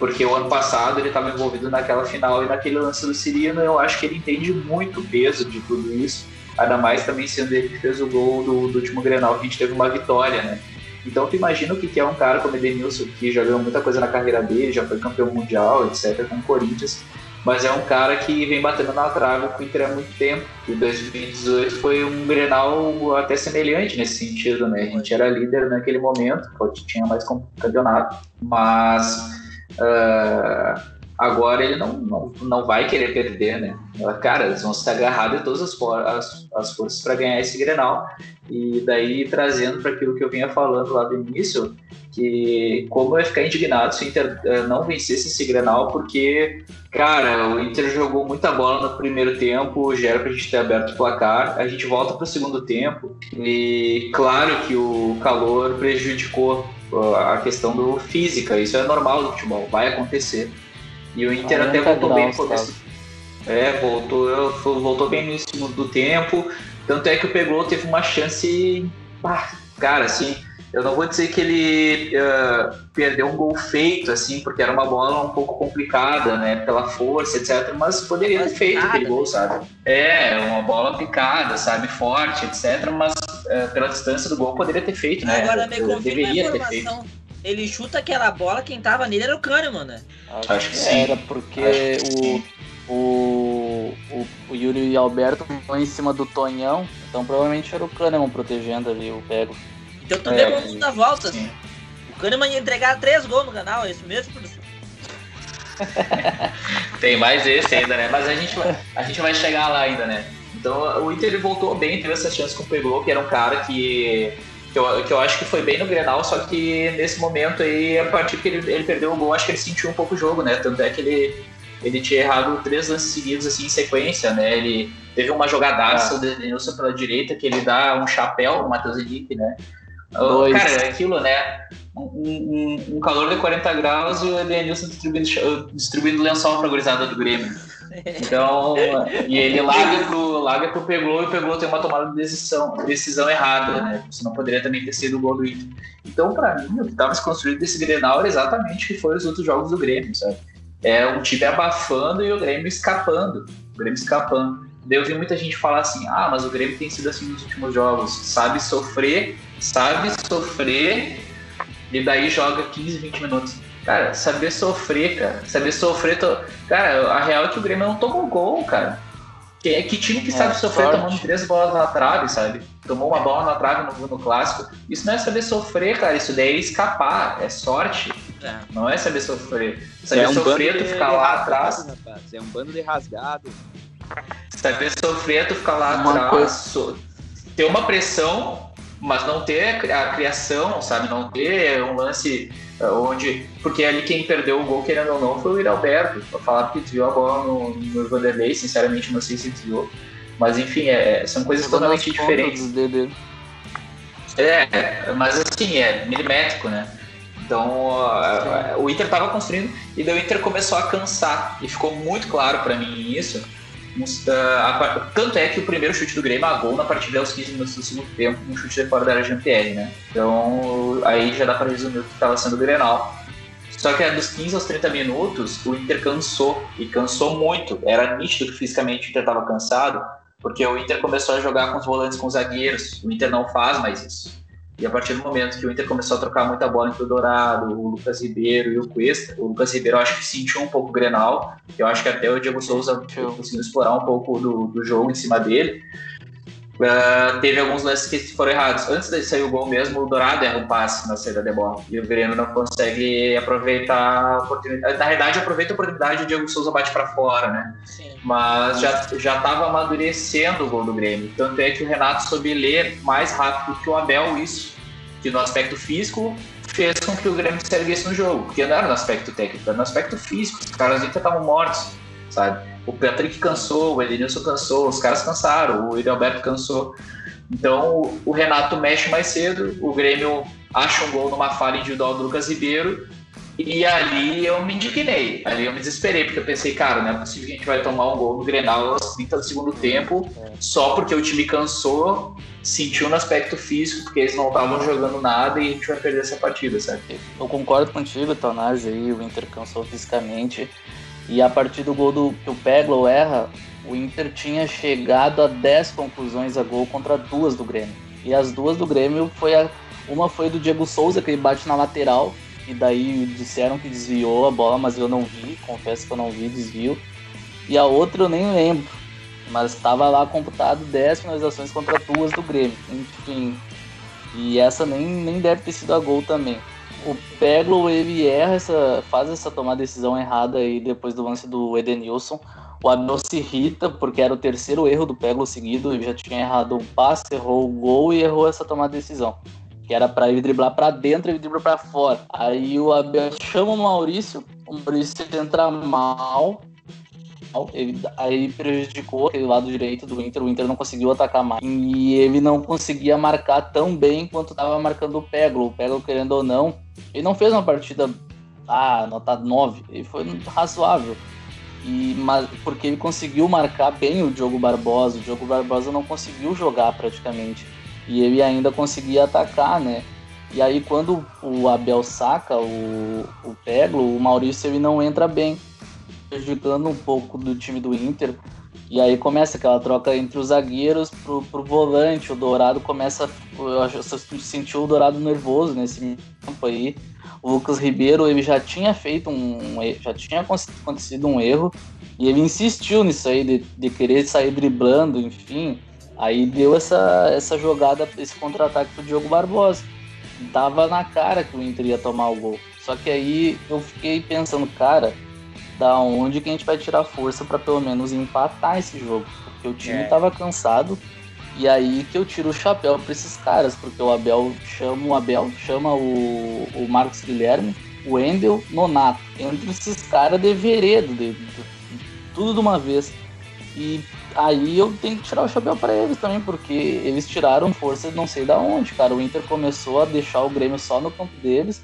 porque o ano passado ele estava envolvido naquela final e naquele lance do Cirino, eu acho que ele entende muito o peso de tudo isso, ainda mais também sendo ele que fez o gol do, do último Grenal, que a gente teve uma vitória, né? Então tu imagina o que é um cara como Edenilson, que já ganhou muita coisa na carreira dele, já foi campeão mundial, etc., com o Corinthians, mas é um cara que vem batendo na trave com o Inter há muito tempo. E 2018 foi um Grenal até semelhante nesse sentido, né? A gente era líder naquele momento, tinha mais campeonato, mas uh, agora ele não, não, não vai querer perder, né? Cara, eles vão se agarrar de todas as, as, as forças para ganhar esse Grenal. E daí, trazendo para aquilo que eu vinha falando lá do início, que como eu ia ficar indignado se o Inter uh, não vencesse esse Grenal, porque, cara, o Inter jogou muita bola no primeiro tempo, já era pra gente ter aberto o placar, a gente volta pro segundo tempo, e claro que o calor prejudicou uh, a questão do física, isso é normal no futebol, vai acontecer. E o Inter até voltou bem no começo. É, voltou, voltou bem no início do tempo, tanto é que o Pegou teve uma chance, ah, cara, assim, eu não vou dizer que ele uh, perdeu um gol feito, assim, porque era uma bola um pouco complicada, né? Pela força, etc. Mas poderia ter feito aquele gol, sabe? É, uma bola picada, sabe? Forte, etc. Mas uh, pela distância do gol poderia ter feito, né? Agora me deveria ter feito. Ele chuta aquela bola, quem tava nele era o Kahneman, né? Acho, Acho que sim. Era porque o, o, o, o Yuri Alberto foi em cima do Tonhão, então provavelmente era o Kahneman protegendo ali o pego. Então tu vê como dá voltas. O Kahneman ia entregar três gols no canal, é isso mesmo, professor? Tem mais esse ainda, né? Mas a gente, vai, a gente vai chegar lá ainda, né? Então o Inter voltou bem, teve essa chance com o Pegou, que era um cara que, que, eu, que eu acho que foi bem no Grenal, só que nesse momento aí, a partir que ele, ele perdeu o gol, acho que ele sentiu um pouco o jogo, né? Tanto é que ele, ele tinha errado três lances seguidos assim em sequência, né? Ele teve uma jogadaça ah. do Denilson pela direita, que ele dá um chapéu no Matheus Henrique, né? Dois. Cara, é aquilo, né? Um, um, um, calor de 40 graus e o Edenilson distribuindo, distribuindo lençol pra gurizada do Grêmio. Então, e ele larga pro, larga pro Pegou e o Pegou tem uma tomada de decisão, decisão errada, né? Senão poderia também ter sido o gol do Inter. Então, pra mim, o que tava se construindo desse Grenal era exatamente o que foi os outros jogos do Grêmio, sabe? É um time abafando e o Grêmio escapando. O Grêmio escapando. Daí eu vi muita gente falar assim: ah, mas o Grêmio tem sido assim nos últimos jogos, sabe sofrer, sabe sofrer, e daí joga 15, 20 minutos. Cara, saber sofrer, cara, saber sofrer. To... Cara, a real é que o Grêmio não tomou gol, cara. Que, que time que é, sabe sofrer sorte. tomando três bolas na trave, sabe? Tomou uma bola na trave no, no clássico. Isso não é saber sofrer, cara. Isso daí é escapar, é sorte. É. Não é saber sofrer. Saber é um sofrer, tu ficar lá atrás. Rapaz. É um bando de rasgado. Saber sofrer, tu ficar lá uma atrás, coisa... ter uma pressão, mas não ter a criação, sabe? Não ter um lance eh, onde. Porque ali quem perdeu o gol, querendo ou não, foi o Iralberto. Pra falar que desviou a bola no, no Vanderlei, sinceramente não sei se desviou. Mas enfim, é, são coisas totalmente diferentes. É, mas assim, é milimétrico, né? Então o Inter estava construindo e daí o Inter começou a cansar e ficou muito claro para mim isso tanto é que o primeiro chute do Grêmio, a gol na partida aos 15 minutos do segundo tempo, um chute de fora da área de Jean-Pierre, né? Então aí já dá para resumir o que estava sendo o Grenal. Só que dos 15 aos 30 minutos, o Inter cansou, e cansou muito. Era nítido que fisicamente o Inter estava cansado, porque o Inter começou a jogar com os volantes com os zagueiros. O Inter não faz mais isso. E a partir do momento que o Inter começou a trocar muita bola entre o Dourado, o Lucas Ribeiro e o Cuesta, o Lucas Ribeiro eu acho que sentiu um pouco o Grenal, eu acho que até o Diego Souza conseguiu explorar um pouco do, do jogo em cima dele. Uh, teve alguns lances que foram errados. Antes de sair o gol mesmo, o Dourado erra um passe na saída de bola. E o Grêmio não consegue aproveitar a oportunidade. Na verdade, aproveita a oportunidade e o Diego Souza bate para fora, né? Sim. Mas já, já estava amadurecendo o gol do Grêmio. Tanto é que o Renato soube ler mais rápido que o Abel isso. Que no aspecto físico fez com que o Grêmio se erguesse no jogo. Porque não era no aspecto técnico, era no aspecto físico. Os caras ainda estavam mortos, sabe? O Patrick cansou, o Edenilson cansou, os caras cansaram, o Alberto cansou. Então o Renato mexe mais cedo, o Grêmio acha um gol numa falha individual do Lucas Ribeiro. E ali eu me indignei, ali eu me desesperei, porque eu pensei, cara, não é possível que a gente vai tomar um gol no Grenal aos 30 do segundo tempo, só porque o time cansou, sentiu no aspecto físico, porque eles não estavam jogando nada e a gente vai perder essa partida, sabe? Eu concordo contigo, Tonage, aí, o Inter cansou fisicamente. E a partir do gol do, que o Peglo erra, o Inter tinha chegado a 10 conclusões a gol contra duas do Grêmio. E as duas do Grêmio foi a, Uma foi do Diego Souza, que ele bate na lateral, e daí disseram que desviou a bola, mas eu não vi, confesso que eu não vi desvio. E a outra eu nem lembro, mas estava lá computado 10 finalizações contra duas do Grêmio. Enfim, e essa nem, nem deve ter sido a gol também. O Peglo, ele erra essa, faz essa tomar decisão errada aí depois do lance do Edenilson. O Abel se irrita porque era o terceiro erro do Peglo seguido, ele já tinha errado um passe, errou o gol e errou essa tomada de decisão. Que era para ele driblar para dentro e ele dribla para fora. Aí o Abel chama o Maurício, o Maurício entra mal, ele, aí prejudicou aquele lado direito do Inter, o Inter não conseguiu atacar mais. E ele não conseguia marcar tão bem quanto estava marcando o Peglo. O Peglo, querendo ou não, ele não fez uma partida, ah, nota 9, ele foi razoável. E, mas, porque ele conseguiu marcar bem o Diogo Barbosa, o Diogo Barbosa não conseguiu jogar praticamente. E ele ainda conseguia atacar, né? E aí quando o Abel saca o, o Peglo, o Maurício ele não entra bem prejudicando um pouco do time do Inter. E aí começa aquela troca entre os zagueiros pro, pro volante. O Dourado começa. Eu sentiu o Dourado nervoso nesse tempo aí. O Lucas Ribeiro ele já tinha feito um. já tinha acontecido um erro. E ele insistiu nisso aí, de, de querer sair driblando, enfim. Aí deu essa, essa jogada, esse contra-ataque pro Diogo Barbosa. Tava na cara que o Inter ia tomar o gol. Só que aí eu fiquei pensando, cara, da onde que a gente vai tirar força para pelo menos empatar esse jogo. Porque o time estava é. cansado. E aí que eu tiro o chapéu para esses caras, porque o Abel chama o Abel, chama o, o Marcos Guilherme, o Endel, Nonato. Entre esses caras de veredo, de, de, tudo de uma vez. E aí eu tenho que tirar o chapéu para eles também, porque eles tiraram força de não sei da onde, cara. O Inter começou a deixar o Grêmio só no campo deles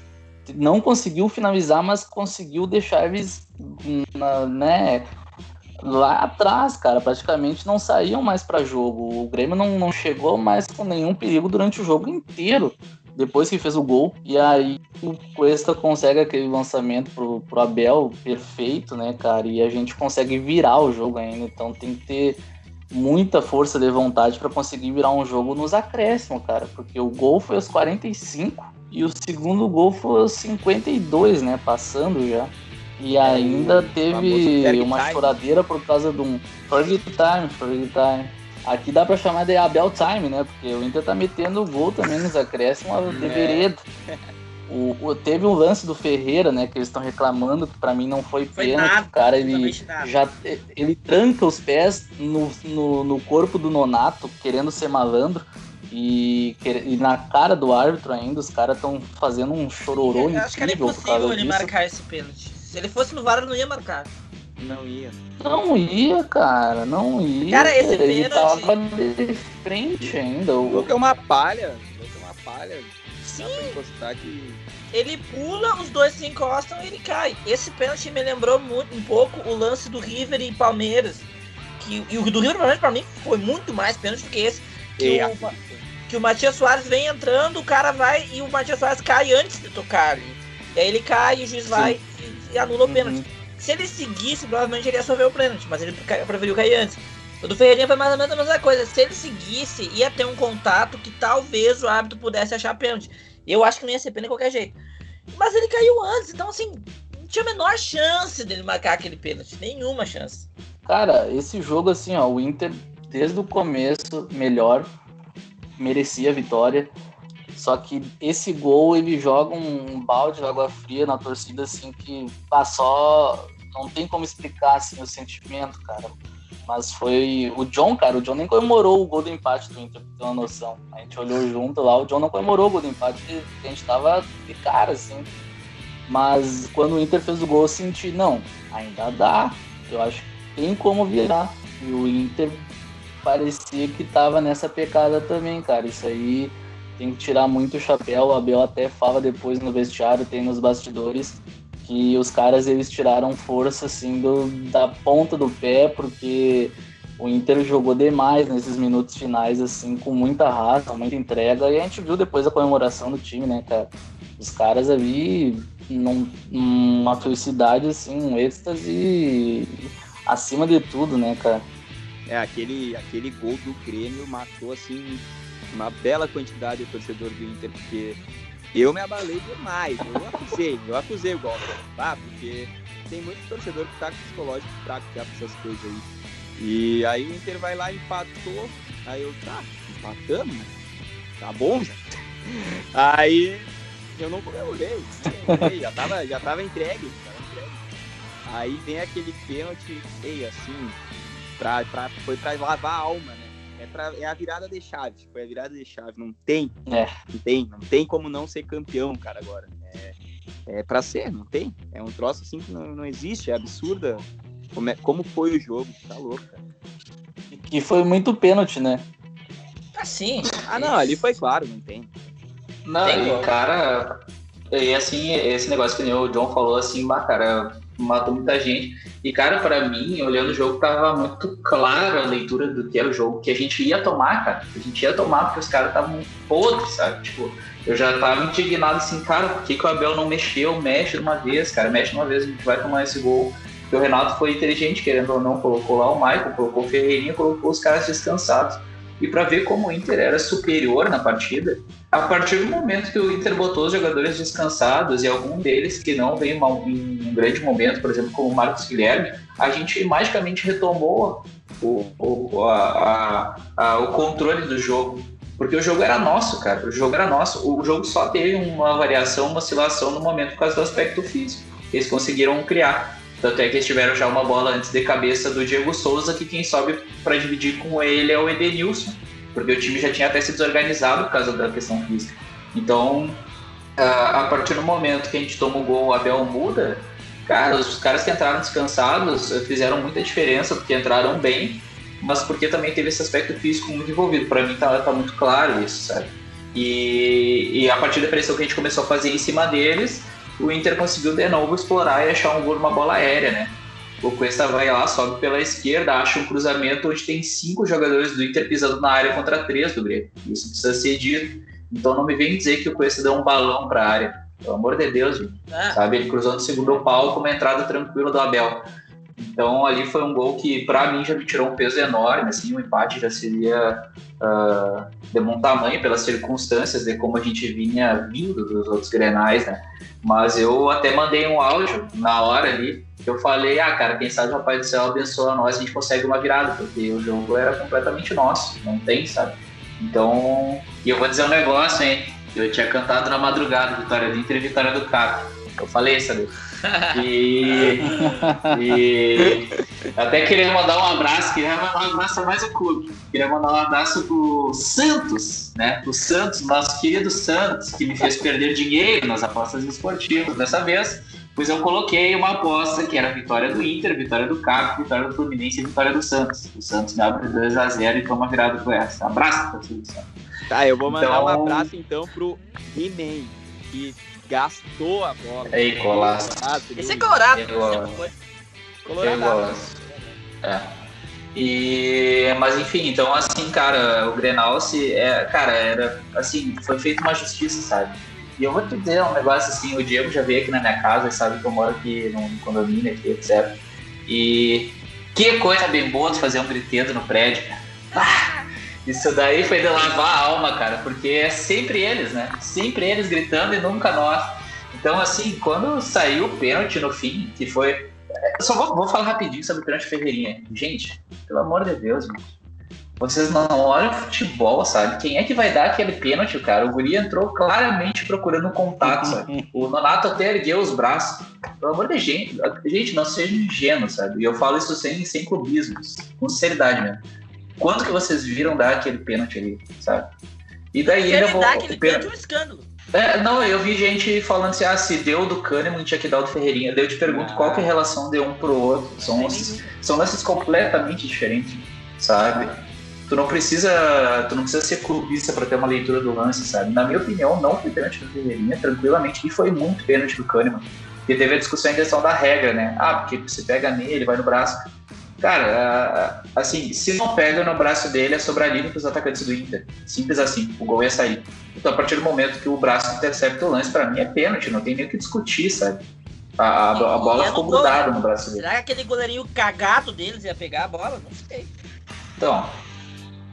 não conseguiu finalizar, mas conseguiu deixar eles na, né, lá atrás, cara. Praticamente não saíam mais para jogo. O Grêmio não, não chegou mais com nenhum perigo durante o jogo inteiro. Depois que fez o gol, e aí o Cuesta consegue aquele lançamento pro, pro Abel perfeito, né, cara? E a gente consegue virar o jogo ainda. Então tem que ter muita força de vontade para conseguir virar um jogo nos acréscimos, cara. Porque o gol foi aos 45 e o segundo gol foi aos 52, né? Passando já. E é, ainda teve uma time. choradeira por causa de um Fergie Time, Fergie Time. Aqui dá pra chamar de Abel Time, né? Porque o Inter tá metendo gol também nos acréscimos de é. O, o, teve um lance do Ferreira, né? Que eles estão reclamando, que pra mim não foi, foi pênalti. Nada, o cara, ele já ele tranca os pés no, no, no corpo do Nonato, querendo ser malandro. E, e, na cara do árbitro ainda, os caras estão fazendo um chororô incrível. Acho que era impossível ele disso. marcar esse pênalti. Se ele fosse no VAR, ele não ia marcar. Não ia. Não ia, cara, não ia. Cara, esse ele pênalti. tava de frente ainda. O é uma palha. é uma palha. Sim. Que... Ele pula, os dois se encostam e ele cai. Esse pênalti me lembrou muito, um pouco o lance do River e Palmeiras. Que, e o do River, pra mim, foi muito mais pênalti do que esse. Que o, que o Matias Soares vem entrando, o cara vai e o Matias Soares cai antes de tocar ali. E aí ele cai e o juiz Sim. vai e, e anula o uhum. pênalti. Se ele seguisse, provavelmente ele ia sofrer o pênalti, mas ele preferiu cair antes. O do Ferreirinha foi mais ou menos a mesma coisa. Se ele seguisse, ia ter um contato que talvez o árbitro pudesse achar pênalti. Eu acho que não ia ser pênalti de qualquer jeito. Mas ele caiu antes, então assim, não tinha a menor chance dele marcar aquele pênalti. Nenhuma chance. Cara, esse jogo, assim, ó, o Inter, desde o começo, melhor merecia a vitória. Só que esse gol ele joga um balde de água fria na torcida, assim, que passou. Não tem como explicar assim, o sentimento, cara. Mas foi. O John, cara, o John nem comemorou o gol do empate do Inter, pra ter uma noção. A gente olhou junto lá, o John não comemorou o gol do empate, a gente tava de cara, assim. Mas quando o Inter fez o gol, eu senti, não, ainda dá. Eu acho que tem como virar. E o Inter parecia que tava nessa pecada também, cara. Isso aí tem que tirar muito o chapéu. O Abel até fala depois no vestiário, tem nos bastidores, que os caras eles tiraram força assim do, da ponta do pé, porque o Inter jogou demais nesses minutos finais, assim, com muita raça, muita entrega. E a gente viu depois a comemoração do time, né, cara? Os caras ali, num, numa felicidade, assim, um êxtase acima de tudo, né, cara? É, aquele, aquele gol do Grêmio matou, assim, uma bela quantidade de torcedor do Inter, porque eu me abalei demais. Eu acusei, eu acusei o golpe, tá? Porque tem muito torcedor que tá com psicológico fraco já com essas coisas aí. E aí o Inter vai lá empatou. Aí eu, tá, empatamos, né? Tá bom já. Aí eu não comemorei, já tava, já tava tava entregue. Aí vem aquele pênalti, ei, assim, pra, pra, foi pra lavar a alma, né? É, pra, é a virada de chave, foi a virada de chave. Não tem, É. não tem, não tem como não ser campeão, cara, agora. É, é pra ser, não tem. É um troço assim que não, não existe, é absurda. Como, é- como foi o jogo, tá louco, cara. Que foi muito pênalti, né? Assim. Ah, não, ali foi claro, não tem. Não, Tem e cara, e assim, esse negócio que nem o John falou, assim, bah, cara, matou muita gente. E, cara, pra mim, olhando o jogo, tava muito claro a leitura do que era o jogo, que a gente ia tomar, cara. A gente ia tomar porque os caras estavam podres, sabe? Tipo, eu já tava indignado assim, cara, por que, que o Abel não mexeu? Mexe de uma vez, cara, mexe de uma vez, a gente vai tomar esse gol. Porque o Renato foi inteligente, querendo ou não, colocou lá o Michael, colocou o Ferreirinha, colocou os caras descansados. E pra ver como o Inter era superior na partida, a partir do momento que o Inter botou os jogadores descansados e algum deles que não mal em um grande momento, por exemplo, como o Marcos Guilherme, a gente magicamente retomou o, o, a- a- a- o controle do jogo. Porque o jogo era nosso, cara. O jogo era nosso. O jogo só teve uma variação, uma oscilação no momento por causa do aspecto físico. Eles conseguiram criar. Tanto é que eles tiveram já uma bola antes de cabeça do Diego Souza, que quem sobe para dividir com ele é o Edenilson porque o time já tinha até se desorganizado por causa da questão física. Então, a partir do momento que a gente toma o gol, o Abel muda, cara, os caras que entraram descansados eh, fizeram muita diferença, porque entraram bem, mas porque também teve esse aspecto físico muito envolvido. Para mim tá, tá muito claro isso, sabe? E, e a partir da pressão que a gente começou a fazer em cima deles, o Inter conseguiu de novo explorar e achar um gol numa bola aérea, né? O Cuesta vai lá, sobe pela esquerda, acha um cruzamento onde tem cinco jogadores do Inter pisando na área contra três do Grêmio. Isso precisa ser dito. Então não me vem dizer que o Cuesta deu um balão para a área. Pelo amor de Deus, gente. Ah, sabe? Ele cruzou no segundo pau com uma entrada tranquila do Abel. Então ali foi um gol que para mim já me tirou um peso enorme, assim, o empate já seria ah, de bom tamanho pelas circunstâncias de como a gente vinha vindo dos outros Grenais, né? Mas eu até mandei um áudio na hora ali, que eu falei, ah, cara, quem sabe o Papai do Céu abençoa nós, a gente consegue uma virada, porque o jogo era completamente nosso, não tem, sabe? Então, e eu vou dizer um negócio, hein? Eu tinha cantado na madrugada, Vitória do Inter e Vitória do Cap. Eu falei, sabe? E, e até queria mandar um abraço, queria mandar um abraço a mais o clube. Queria mandar um abraço pro Santos, né? O Santos, nosso querido Santos, que me fez perder dinheiro nas apostas esportivas dessa vez, pois eu coloquei uma aposta que era vitória do Inter, vitória do Cap, vitória do Fluminense e vitória do Santos. O Santos me abre 2x0 e toma virada com essa. Abraço, torcida do Santos. Tá, eu vou mandar Então- um abraço então pro He-Man, que gastou a bola. Ei. Colorado, esse é colorado, foi. Colorado. É. E, mas enfim, então assim, cara, o Grenal se é, cara, era assim, foi feita uma justiça, sabe? E eu vou te dizer um negócio assim, o Diego já veio aqui na minha casa, sabe que eu moro aqui num condomínio aqui, etc. E que coisa bem boa de fazer um brinquedo no prédio, cara. Ah, isso daí foi de lavar a alma, cara, porque é sempre eles, né? Sempre eles gritando e nunca nós. Então, assim, quando saiu o pênalti no fim, que foi eu só vou, vou falar rapidinho sobre o Pênalti Ferreirinha. Gente, pelo amor de Deus, gente. Vocês não olham futebol, sabe? Quem é que vai dar aquele pênalti, cara? O Guri entrou claramente procurando um contato, sabe? O Nonato até ergueu os braços. Pelo amor de gente, gente, não seja ingênuo, sabe? E eu falo isso sem, sem clubismo, com sinceridade mesmo. Quando que vocês viram dar aquele pênalti ali, sabe? E daí ele dá aquele o pênalti- é um escândalo. é, não, eu vi gente falando assim, ah, se deu do Kahneman, tinha que dar o do Ferreirinha. Daí eu te pergunto qual que é a relação de um pro outro. São, lances- são lances completamente diferentes, sabe? Tu não precisa, tu não precisa ser clubista para ter uma leitura do lance, sabe? Na minha opinião, não foi pênalti do Ferreirinha, tranquilamente, e foi muito pênalti do Kahneman. Porque teve a discussão em questão da regra, né? Ah, porque você pega nele, vai no braço. Cara, assim, se não pega no braço dele, é sobrar livre pros atacantes do Inter. Simples assim, o gol ia sair. Então, a partir do momento que o braço intercepta o lance, pra mim é pênalti, não tem nem o que discutir, sabe? A, a- a bola ficou grudada né? no braço dele. Será que aquele goleirinho cagado deles ia pegar a bola? Não sei. Então,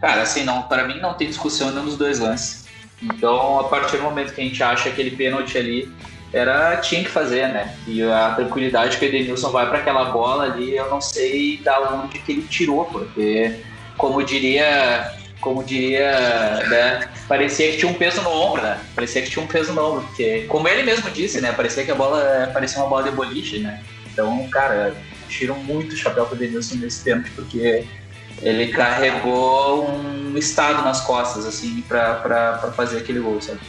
Cara, assim, não, para mim não tem discussão dos dois lances. Então, a partir do momento que a gente acha aquele pênalti ali, era tinha que fazer, né? E a tranquilidade que o Edenilson vai para aquela bola ali, eu não sei da onde que ele tirou, porque como diria, como diria, né, parecia que tinha um peso no ombro, né? Parecia que tinha um peso no ombro, porque como ele mesmo disse, né, parecia que a bola parecia uma bola de boliche, né? Então, cara, tiro muito o chapéu pro Edenilson nesse tempo, porque ele carregou um estado nas costas, assim, para fazer aquele gol, sabe?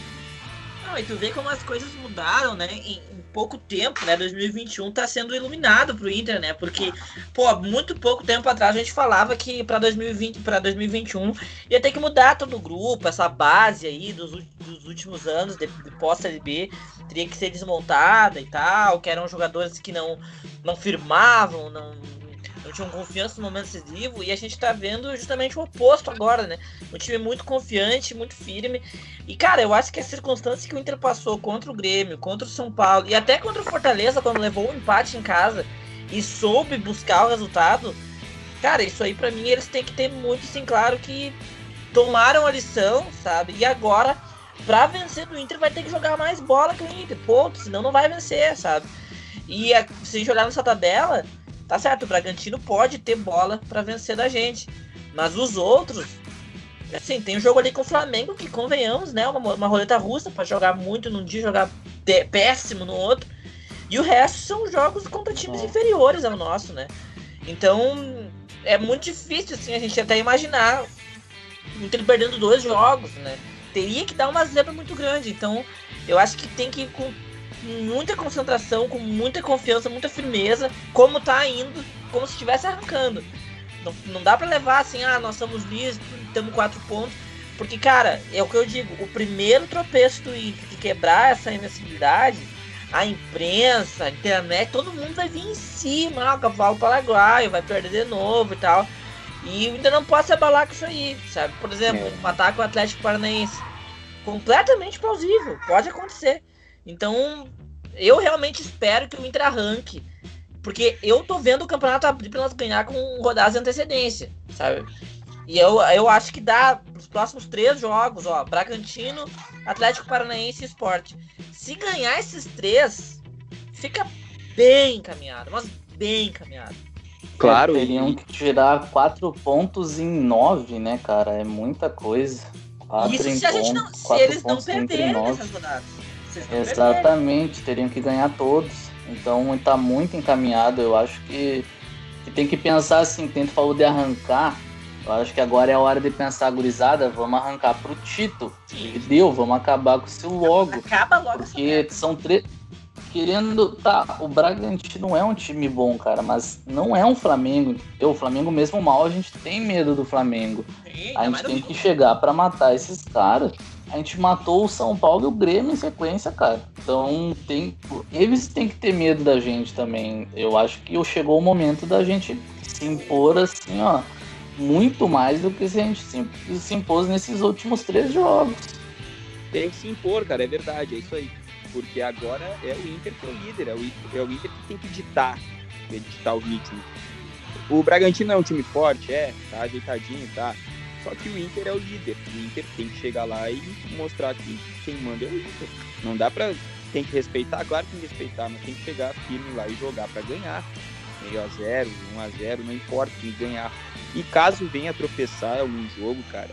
Não, e tu vê como as coisas mudaram, né? Em, em, pouco tempo, né? 2021 tá sendo iluminado pro Inter, né? Porque, pô, muito pouco tempo atrás a gente falava que para 2020, para 2021 ia ter que mudar todo o grupo, essa base aí dos, dos últimos anos de, de pós-Série B teria que ser desmontada e tal, que eram jogadores que não não firmavam, não não tinham confiança no momento decisivo e a gente tá vendo justamente o oposto agora, né? Um time muito confiante, muito firme. E, cara, eu acho que as circunstâncias que o Inter passou contra o Grêmio, contra o São Paulo e até contra o Fortaleza, quando levou o um empate em casa e soube buscar o resultado, cara, isso aí para mim eles têm que ter muito assim claro que tomaram a lição, sabe? E agora, pra vencer do Inter, vai ter que jogar mais bola que o Inter, ponto, senão não vai vencer, sabe? E se a gente olhar nessa tabela, Tá certo, o Bragantino pode ter bola para vencer da gente. Mas os outros, assim, tem um jogo ali com o Flamengo que, convenhamos, né? Uma, uma roleta russa para jogar muito num dia, jogar péssimo no outro. E o resto são jogos contra times é. inferiores ao nosso, né? Então é muito difícil, assim, a gente até imaginar o Inter perdendo dois jogos, né? Teria que dar uma zebra muito grande. Então eu acho que tem que ir com muita concentração, com muita confiança, muita firmeza, como tá indo, como se estivesse arrancando. Não, não dá para levar assim, ah, nós somos líderes, temos quatro pontos. Porque, cara, é o que eu digo, o primeiro tropeço do Inter de quebrar essa invencibilidade, a imprensa, a internet, todo mundo vai vir em cima, ah, o cavalo paraguaio, vai perder de novo e tal. E ainda não pode se abalar com isso aí, sabe? Por exemplo, é. um ataque ao Atlético Paranaense. Completamente plausível, pode acontecer. Então, eu realmente espero que o Inter arranque. Porque eu tô vendo o campeonato abrir pra nós ganhar com rodadas de antecedência, sabe? E eu, eu acho que dá os próximos três jogos, ó, Bragantino, Atlético Paranaense e Esporte. Se ganhar esses três, fica bem encaminhado, mas bem encaminhado. Claro, é, teriam que tirar quatro pontos em nove, né, cara? É muita coisa. Quatro Isso se, a gente não, se eles não perderem nessas rodadas. Exatamente, teriam que ganhar todos. Então está muito encaminhado. Eu acho que, que, tem que pensar assim, Tento falou de arrancar. Eu acho que agora é a hora de pensar, gurizada, vamos arrancar pro Tito. E deu, vamos acabar com isso logo. Acaba logo Porque são três. Querendo. Tá, o Bragantino é um time bom, cara, mas não é um Flamengo. Eu, o Flamengo mesmo mal, a gente tem medo do Flamengo. Sim, a gente tem que chegar para matar esses caras a gente matou o São Paulo e o Grêmio em sequência, cara. Então tem, eles têm que ter medo da gente também. Eu acho que chegou o momento da gente se impor assim, ó, muito mais do que a gente se, se impôs nesses últimos três jogos. Tem que se impor, cara, é verdade, é isso aí. Porque agora é o Inter que é o líder, é o, é o Inter que tem que ditar, ditar o ritmo. O Bragantino é um time forte, é, tá ajeitadinho, tá só que o Inter é o líder. O Inter tem que chegar lá e mostrar que quem manda é o Inter. Não dá pra. Tem que respeitar, claro que tem que respeitar, mas tem que chegar firme lá e jogar para ganhar. Meio a zero, 1 a 0 não importa, tem que ganhar. E caso venha tropeçar algum jogo, cara,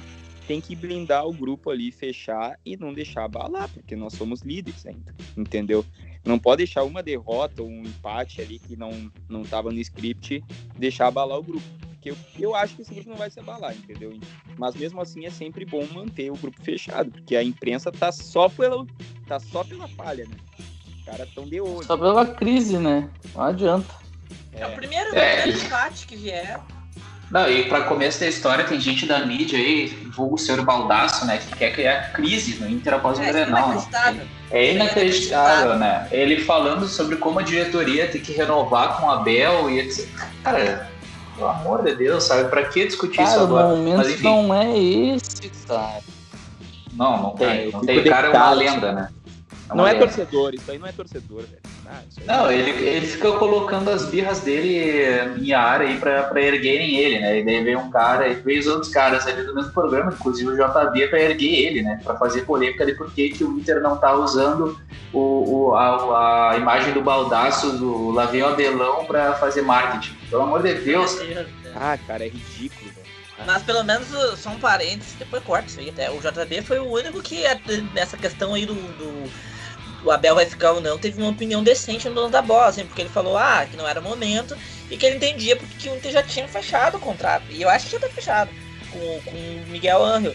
tem que blindar o grupo ali, fechar e não deixar abalar, porque nós somos líderes ainda, entendeu? Não pode deixar uma derrota ou um empate ali que não não estava no script deixar abalar o grupo. Porque eu, eu acho que esse grupo não vai se abalar, entendeu? Mas mesmo assim é sempre bom manter o grupo fechado, porque a imprensa tá só pela, tá só pela falha, né? Os caras tão de olho. Só pela crise, né? Não adianta. É, é o primeiro, é. empate que vier. Não, e para começo da história, tem gente da mídia aí, vulgo o senhor Baldaço, né, que quer criar crise no Inter após o é, Grenal. Né? É inacreditável, né? Ele falando sobre como a diretoria tem que renovar com o Abel e etc. Cara, pelo amor de Deus, sabe? Pra que discutir cara, isso agora? O momento Mas, não é esse, cara. Não, não tem. Não tem. O cara é uma lenda, né? É uma não é lenda. é torcedor, isso aí não é torcedor, velho. Não, ele, ele fica colocando as birras dele em área aí pra, pra erguerem ele, né? E daí veio um cara, e veio os outros caras ali do mesmo programa, inclusive o JB, pra erguer ele, né? Pra fazer polêmica de por que, o Inter não tá usando o, o a, a, imagem do baldaço do Lavinho Abelão pra fazer marketing. Pelo amor de Deus. Ah, cara, é ridículo, velho. Mas pelo menos só um parênteses, depois corta isso aí até. O JB foi o único que, nessa questão aí do, do o Abel vai ficar ou não, teve uma opinião decente no dono da bola, assim, porque ele falou ah, que não era momento e que ele entendia porque o Inter já tinha fechado o contrato. E eu acho que já tá fechado com, com o Miguel Angel.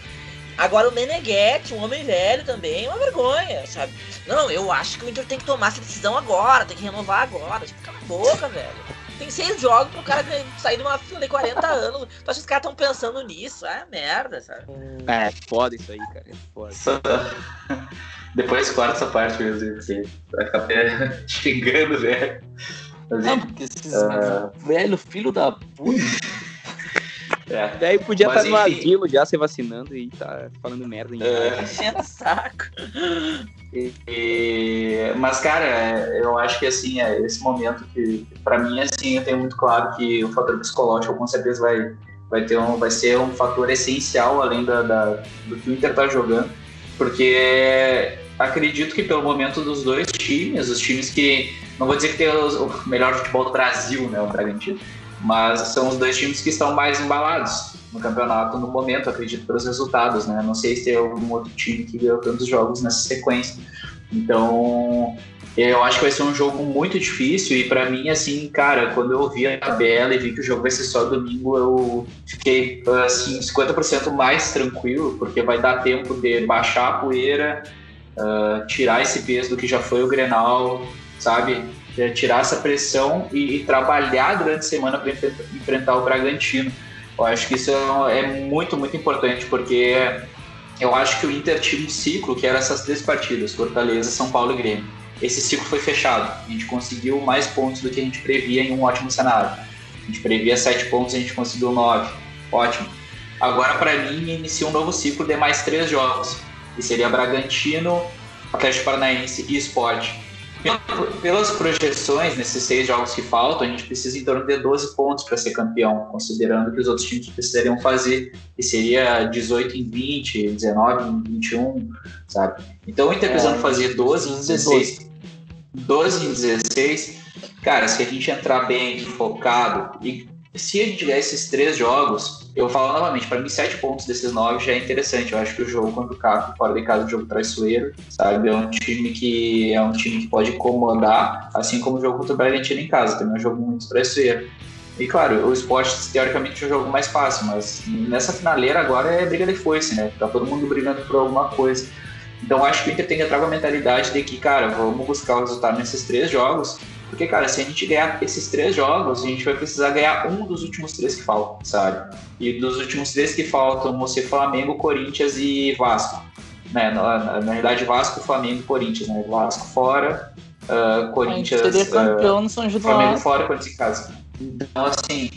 Agora o Meneghetti, um homem velho também, é uma vergonha, sabe? Não, eu acho que o Inter tem que tomar essa decisão agora, tem que renovar agora. Tipo, cala a boca, velho. Tem seis jogos pro cara sair de uma fila de 40 anos. Tu acha que os caras estão pensando nisso? Ah, merda, sabe? É, foda isso aí, cara. É foda. Depois corta essa parte mesmo, assim. Vai ficar até xingando, velho. Não, porque esses uh... velho filho da puta. É. Daí podia estar no asilo já se vacinando e tá falando merda em é. Enchendo saco. E, e, mas, cara, eu acho que assim, é esse momento que, pra mim, assim, eu tenho muito claro que o fator psicológico com certeza vai, vai, ter um, vai ser um fator essencial além da, da do que o Inter tá jogando porque acredito que pelo momento dos dois times, os times que não vou dizer que tem o melhor futebol do Brasil, né, o Bragantino, mas são os dois times que estão mais embalados no campeonato no momento, acredito pelos resultados, né? Não sei se tem algum outro time que ganhou tantos jogos nessa sequência. Então, eu acho que vai ser um jogo muito difícil e para mim, assim, cara, quando eu vi a tabela e vi que o jogo vai ser só domingo, eu fiquei, assim, 50% mais tranquilo, porque vai dar tempo de baixar a poeira, uh, tirar esse peso do que já foi o Grenal, sabe? Tirar essa pressão e, e trabalhar durante a semana para enfrentar o Bragantino. Eu acho que isso é muito, muito importante, porque eu acho que o Inter tinha um ciclo que era essas três partidas, Fortaleza, São Paulo e Grêmio esse ciclo foi fechado. A gente conseguiu mais pontos do que a gente previa em um ótimo cenário. A gente previa sete pontos, a gente conseguiu nove. Ótimo. Agora, para mim, inicia um novo ciclo de mais três jogos. Que seria Bragantino, Atlético Paranaense e Sport. Pelas projeções, nesses seis jogos que faltam, a gente precisa em torno de 12 pontos para ser campeão, considerando que os outros times precisariam fazer, que seria 18 em 20, 19 em 21, sabe? Então, o Inter precisando é, fazer 12 em 16, 12 em 16, cara, se a gente entrar bem, focado, e se a gente tiver esses três jogos, eu falo novamente, para mim, sete pontos desses nove já é interessante. Eu acho que o jogo contra o Caco, fora de casa, é um jogo traiçoeiro, sabe? É um time que é um time que pode comandar, assim como o jogo contra o Bragantino em casa, também é um jogo muito traiçoeiro. E claro, o esporte teoricamente é um jogo mais fácil, mas nessa finaleira agora é briga de foice, né? Tá todo mundo brigando por alguma coisa. Então acho que o Inter tem que entrar com a mentalidade de que, cara, vamos buscar o resultado nesses três jogos, porque, cara, se a gente ganhar esses três jogos, a gente vai precisar ganhar um dos últimos três que faltam, sabe? E dos últimos três que faltam, você Flamengo, Corinthians e Vasco. Né? Na, na, na verdade, Vasco, Flamengo e Corinthians, né? Vasco fora, uh, Corinthians. A gente campeão no São João. Flamengo fora, Corinthians em casa. Então, assim,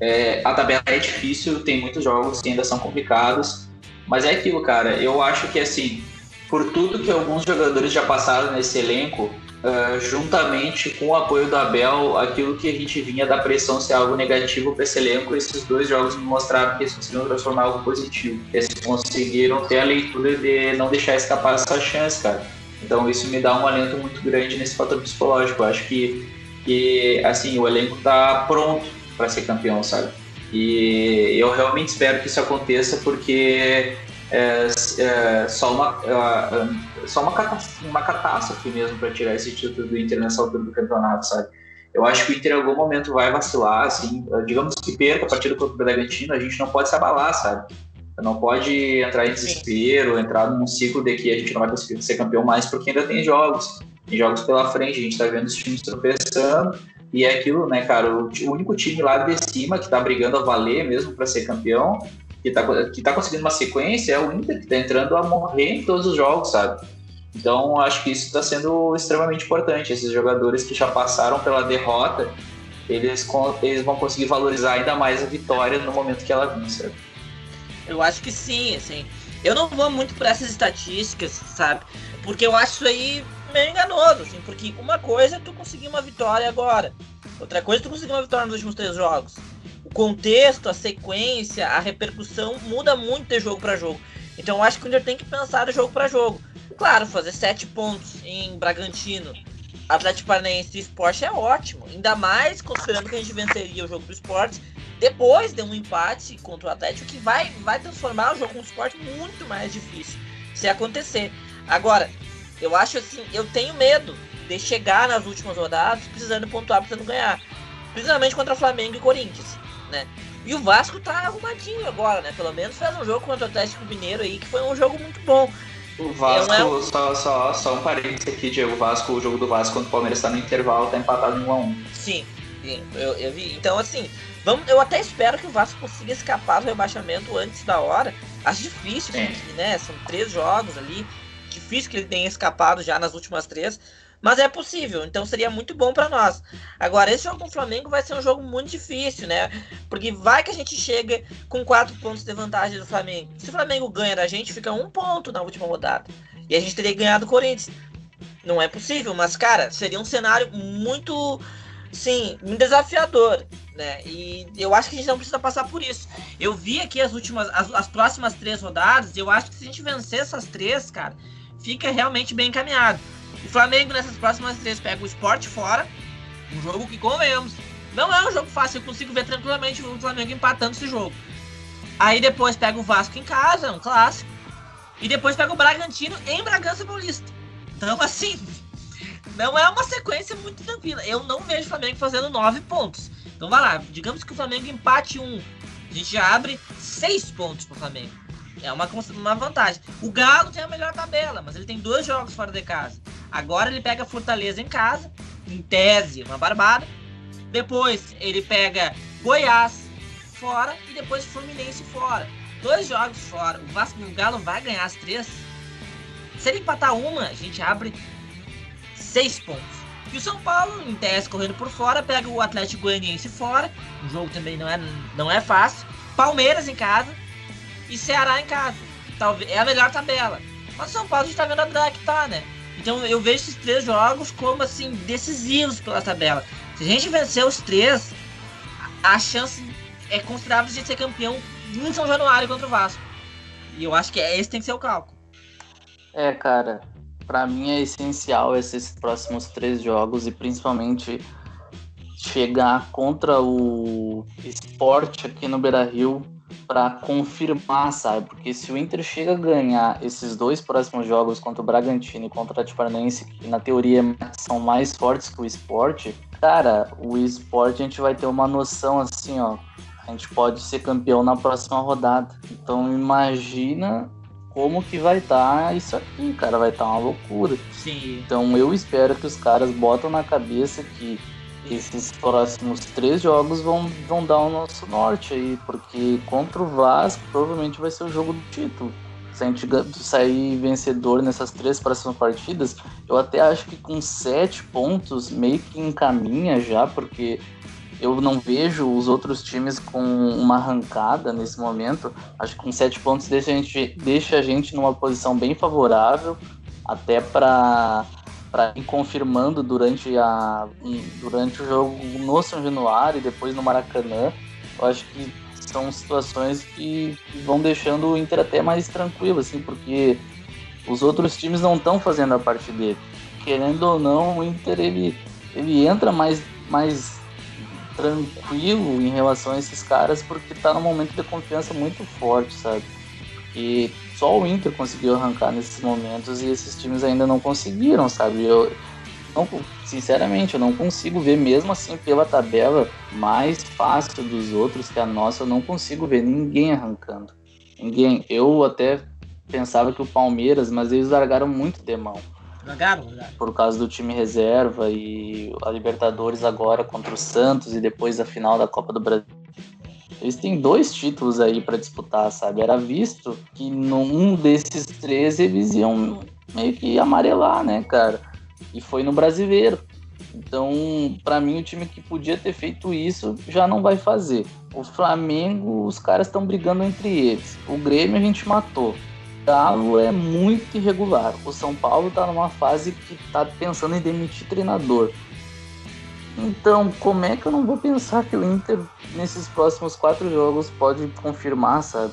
é, a tabela é difícil, tem muitos jogos que ainda são complicados, mas é aquilo, cara. Eu acho que, assim, por tudo que alguns jogadores já passaram nesse elenco, uh, juntamente com o apoio do Abel, aquilo que a gente vinha da pressão ser algo negativo para esse elenco, esses dois jogos me mostraram que eles conseguiram transformar algo positivo. Eles conseguiram ter a leitura de não deixar escapar essa chance, cara. Então isso me dá um alento muito grande nesse fator psicológico. Eu acho que, que assim, o elenco está pronto para ser campeão, sabe? E eu realmente espero que isso aconteça porque é, é só uma, é, só uma, catástrofe, uma catástrofe mesmo para tirar esse título do Inter nessa altura do campeonato, sabe? Eu acho que o Inter em algum momento vai vacilar, assim, digamos que perca a partida contra o Bragantino, a gente não pode se abalar, sabe? Não pode entrar em desespero, entrar num ciclo de que a gente não vai conseguir ser campeão mais, porque ainda tem jogos, tem jogos pela frente, a gente tá vendo os times tropeçando, e é aquilo, né, cara? O, o único time lá de cima que tá brigando a valer mesmo para ser campeão que tá, que tá conseguindo uma sequência é o Inter, que tá entrando a morrer em todos os jogos, sabe? Então, acho que isso está sendo extremamente importante. Esses jogadores que já passaram pela derrota, eles, eles vão conseguir valorizar ainda mais a vitória no momento que ela vem, sabe? Eu acho que sim, assim. Eu não vou muito por essas estatísticas, sabe? Porque eu acho isso aí meio enganoso, assim, porque uma coisa é tu conseguir uma vitória agora, outra coisa é tu conseguir uma vitória nos últimos três jogos. Contexto, a sequência, a repercussão muda muito de jogo para jogo. Então acho que o Inter tem que pensar jogo para jogo. Claro, fazer sete pontos em Bragantino, Atlético Paranaense e Esporte é ótimo. Ainda mais considerando que a gente venceria o jogo do esporte depois de um empate contra o Atlético, que vai, vai transformar o jogo com o esporte muito mais difícil se acontecer. Agora, eu acho assim, eu tenho medo de chegar nas últimas rodadas precisando pontuar, precisando ganhar. Principalmente contra Flamengo e Corinthians, né? E o Vasco tá arrumadinho agora, né? Pelo menos fez um jogo contra o Atlético Mineiro aí, que foi um jogo muito bom. O Vasco, é só, só, só um parênteses aqui, Diego. O Vasco, o jogo do Vasco contra o Palmeiras tá no intervalo, tá empatado em 1x1. Sim, sim eu, eu vi. Então, assim, vamos, eu até espero que o Vasco consiga escapar do rebaixamento antes da hora. Acho difícil, porque, né? São três jogos ali. Difícil que ele tenha escapado já nas últimas três. Mas é possível, então seria muito bom para nós. Agora, esse jogo com o Flamengo vai ser um jogo muito difícil, né? Porque vai que a gente chega com quatro pontos de vantagem do Flamengo. Se o Flamengo ganha da gente, fica um ponto na última rodada. E a gente teria ganhado o Corinthians. Não é possível, mas, cara, seria um cenário muito, sim, desafiador, né? E eu acho que a gente não precisa passar por isso. Eu vi aqui as últimas, as, as próximas três rodadas, e eu acho que se a gente vencer essas três, cara, fica realmente bem encaminhado. O Flamengo nessas próximas três pega o esporte fora. Um jogo que, convenhamos, não é um jogo fácil. Eu consigo ver tranquilamente o Flamengo empatando esse jogo. Aí depois pega o Vasco em casa, um clássico. E depois pega o Bragantino em Bragança Paulista. Então, assim, não é uma sequência muito tranquila. Eu não vejo o Flamengo fazendo nove pontos. Então vai lá, digamos que o Flamengo empate um. A gente já abre seis pontos pro Flamengo. É uma, uma vantagem. O Galo tem a melhor tabela, mas ele tem dois jogos fora de casa. Agora ele pega Fortaleza em casa, em tese, uma barbada. Depois ele pega Goiás fora e depois Fluminense fora. Dois jogos fora. O Vasco e o Galo vai ganhar as três. Se ele empatar uma, a gente abre seis pontos. E o São Paulo, em tese, correndo por fora, pega o Atlético Goianiense fora. O jogo também não é, não é fácil. Palmeiras em casa e Ceará em casa. Talvez é a melhor tabela. Mas o São Paulo a gente tá vendo a drag que tá, né? Então eu vejo esses três jogos como assim decisivos pela tabela. Se a gente vencer os três, a chance é considerável de ser campeão em São Januário contra o Vasco. E eu acho que esse tem que ser o cálculo. É, cara, para mim é essencial esses próximos três jogos e principalmente chegar contra o esporte aqui no Beira Rio para confirmar, sabe? Porque se o Inter chega a ganhar esses dois próximos jogos contra o Bragantino e contra o Atlético Paranaense, que na teoria são mais fortes que o esporte, cara, o esporte a gente vai ter uma noção assim, ó. A gente pode ser campeão na próxima rodada. Então imagina como que vai estar tá isso aqui, cara. Vai estar tá uma loucura. Sim. Então eu espero que os caras botam na cabeça que esses próximos três jogos vão, vão dar o nosso norte aí, porque contra o Vasco provavelmente vai ser o jogo do título. Se a gente sair vencedor nessas três próximas partidas, eu até acho que com sete pontos meio que encaminha já, porque eu não vejo os outros times com uma arrancada nesse momento. Acho que com sete pontos deixa a gente, deixa a gente numa posição bem favorável, até para para ir confirmando durante, a, durante o jogo no São Januário e depois no Maracanã. Eu acho que são situações que vão deixando o Inter até mais tranquilo, assim, porque os outros times não estão fazendo a parte dele. Querendo ou não, o Inter ele, ele entra mais, mais tranquilo em relação a esses caras porque está num momento de confiança muito forte, sabe? E só o Inter conseguiu arrancar nesses momentos e esses times ainda não conseguiram, sabe? Eu, não, sinceramente, eu não consigo ver, mesmo assim, pela tabela mais fácil dos outros que a nossa, eu não consigo ver ninguém arrancando. Ninguém. Eu até pensava que o Palmeiras, mas eles largaram muito de mão. Largaram, largaram. Por causa do time reserva e a Libertadores agora contra o Santos e depois a final da Copa do Brasil eles têm dois títulos aí para disputar, sabe? Era visto que num desses três eles iam meio que amarelar, né, cara? E foi no brasileiro. Então, para mim, o time que podia ter feito isso já não vai fazer. O Flamengo, os caras estão brigando entre eles. O Grêmio a gente matou. Galo é muito irregular. O São Paulo está numa fase que está pensando em demitir treinador. Então, como é que eu não vou pensar que o Inter, nesses próximos quatro jogos, pode confirmar, sabe?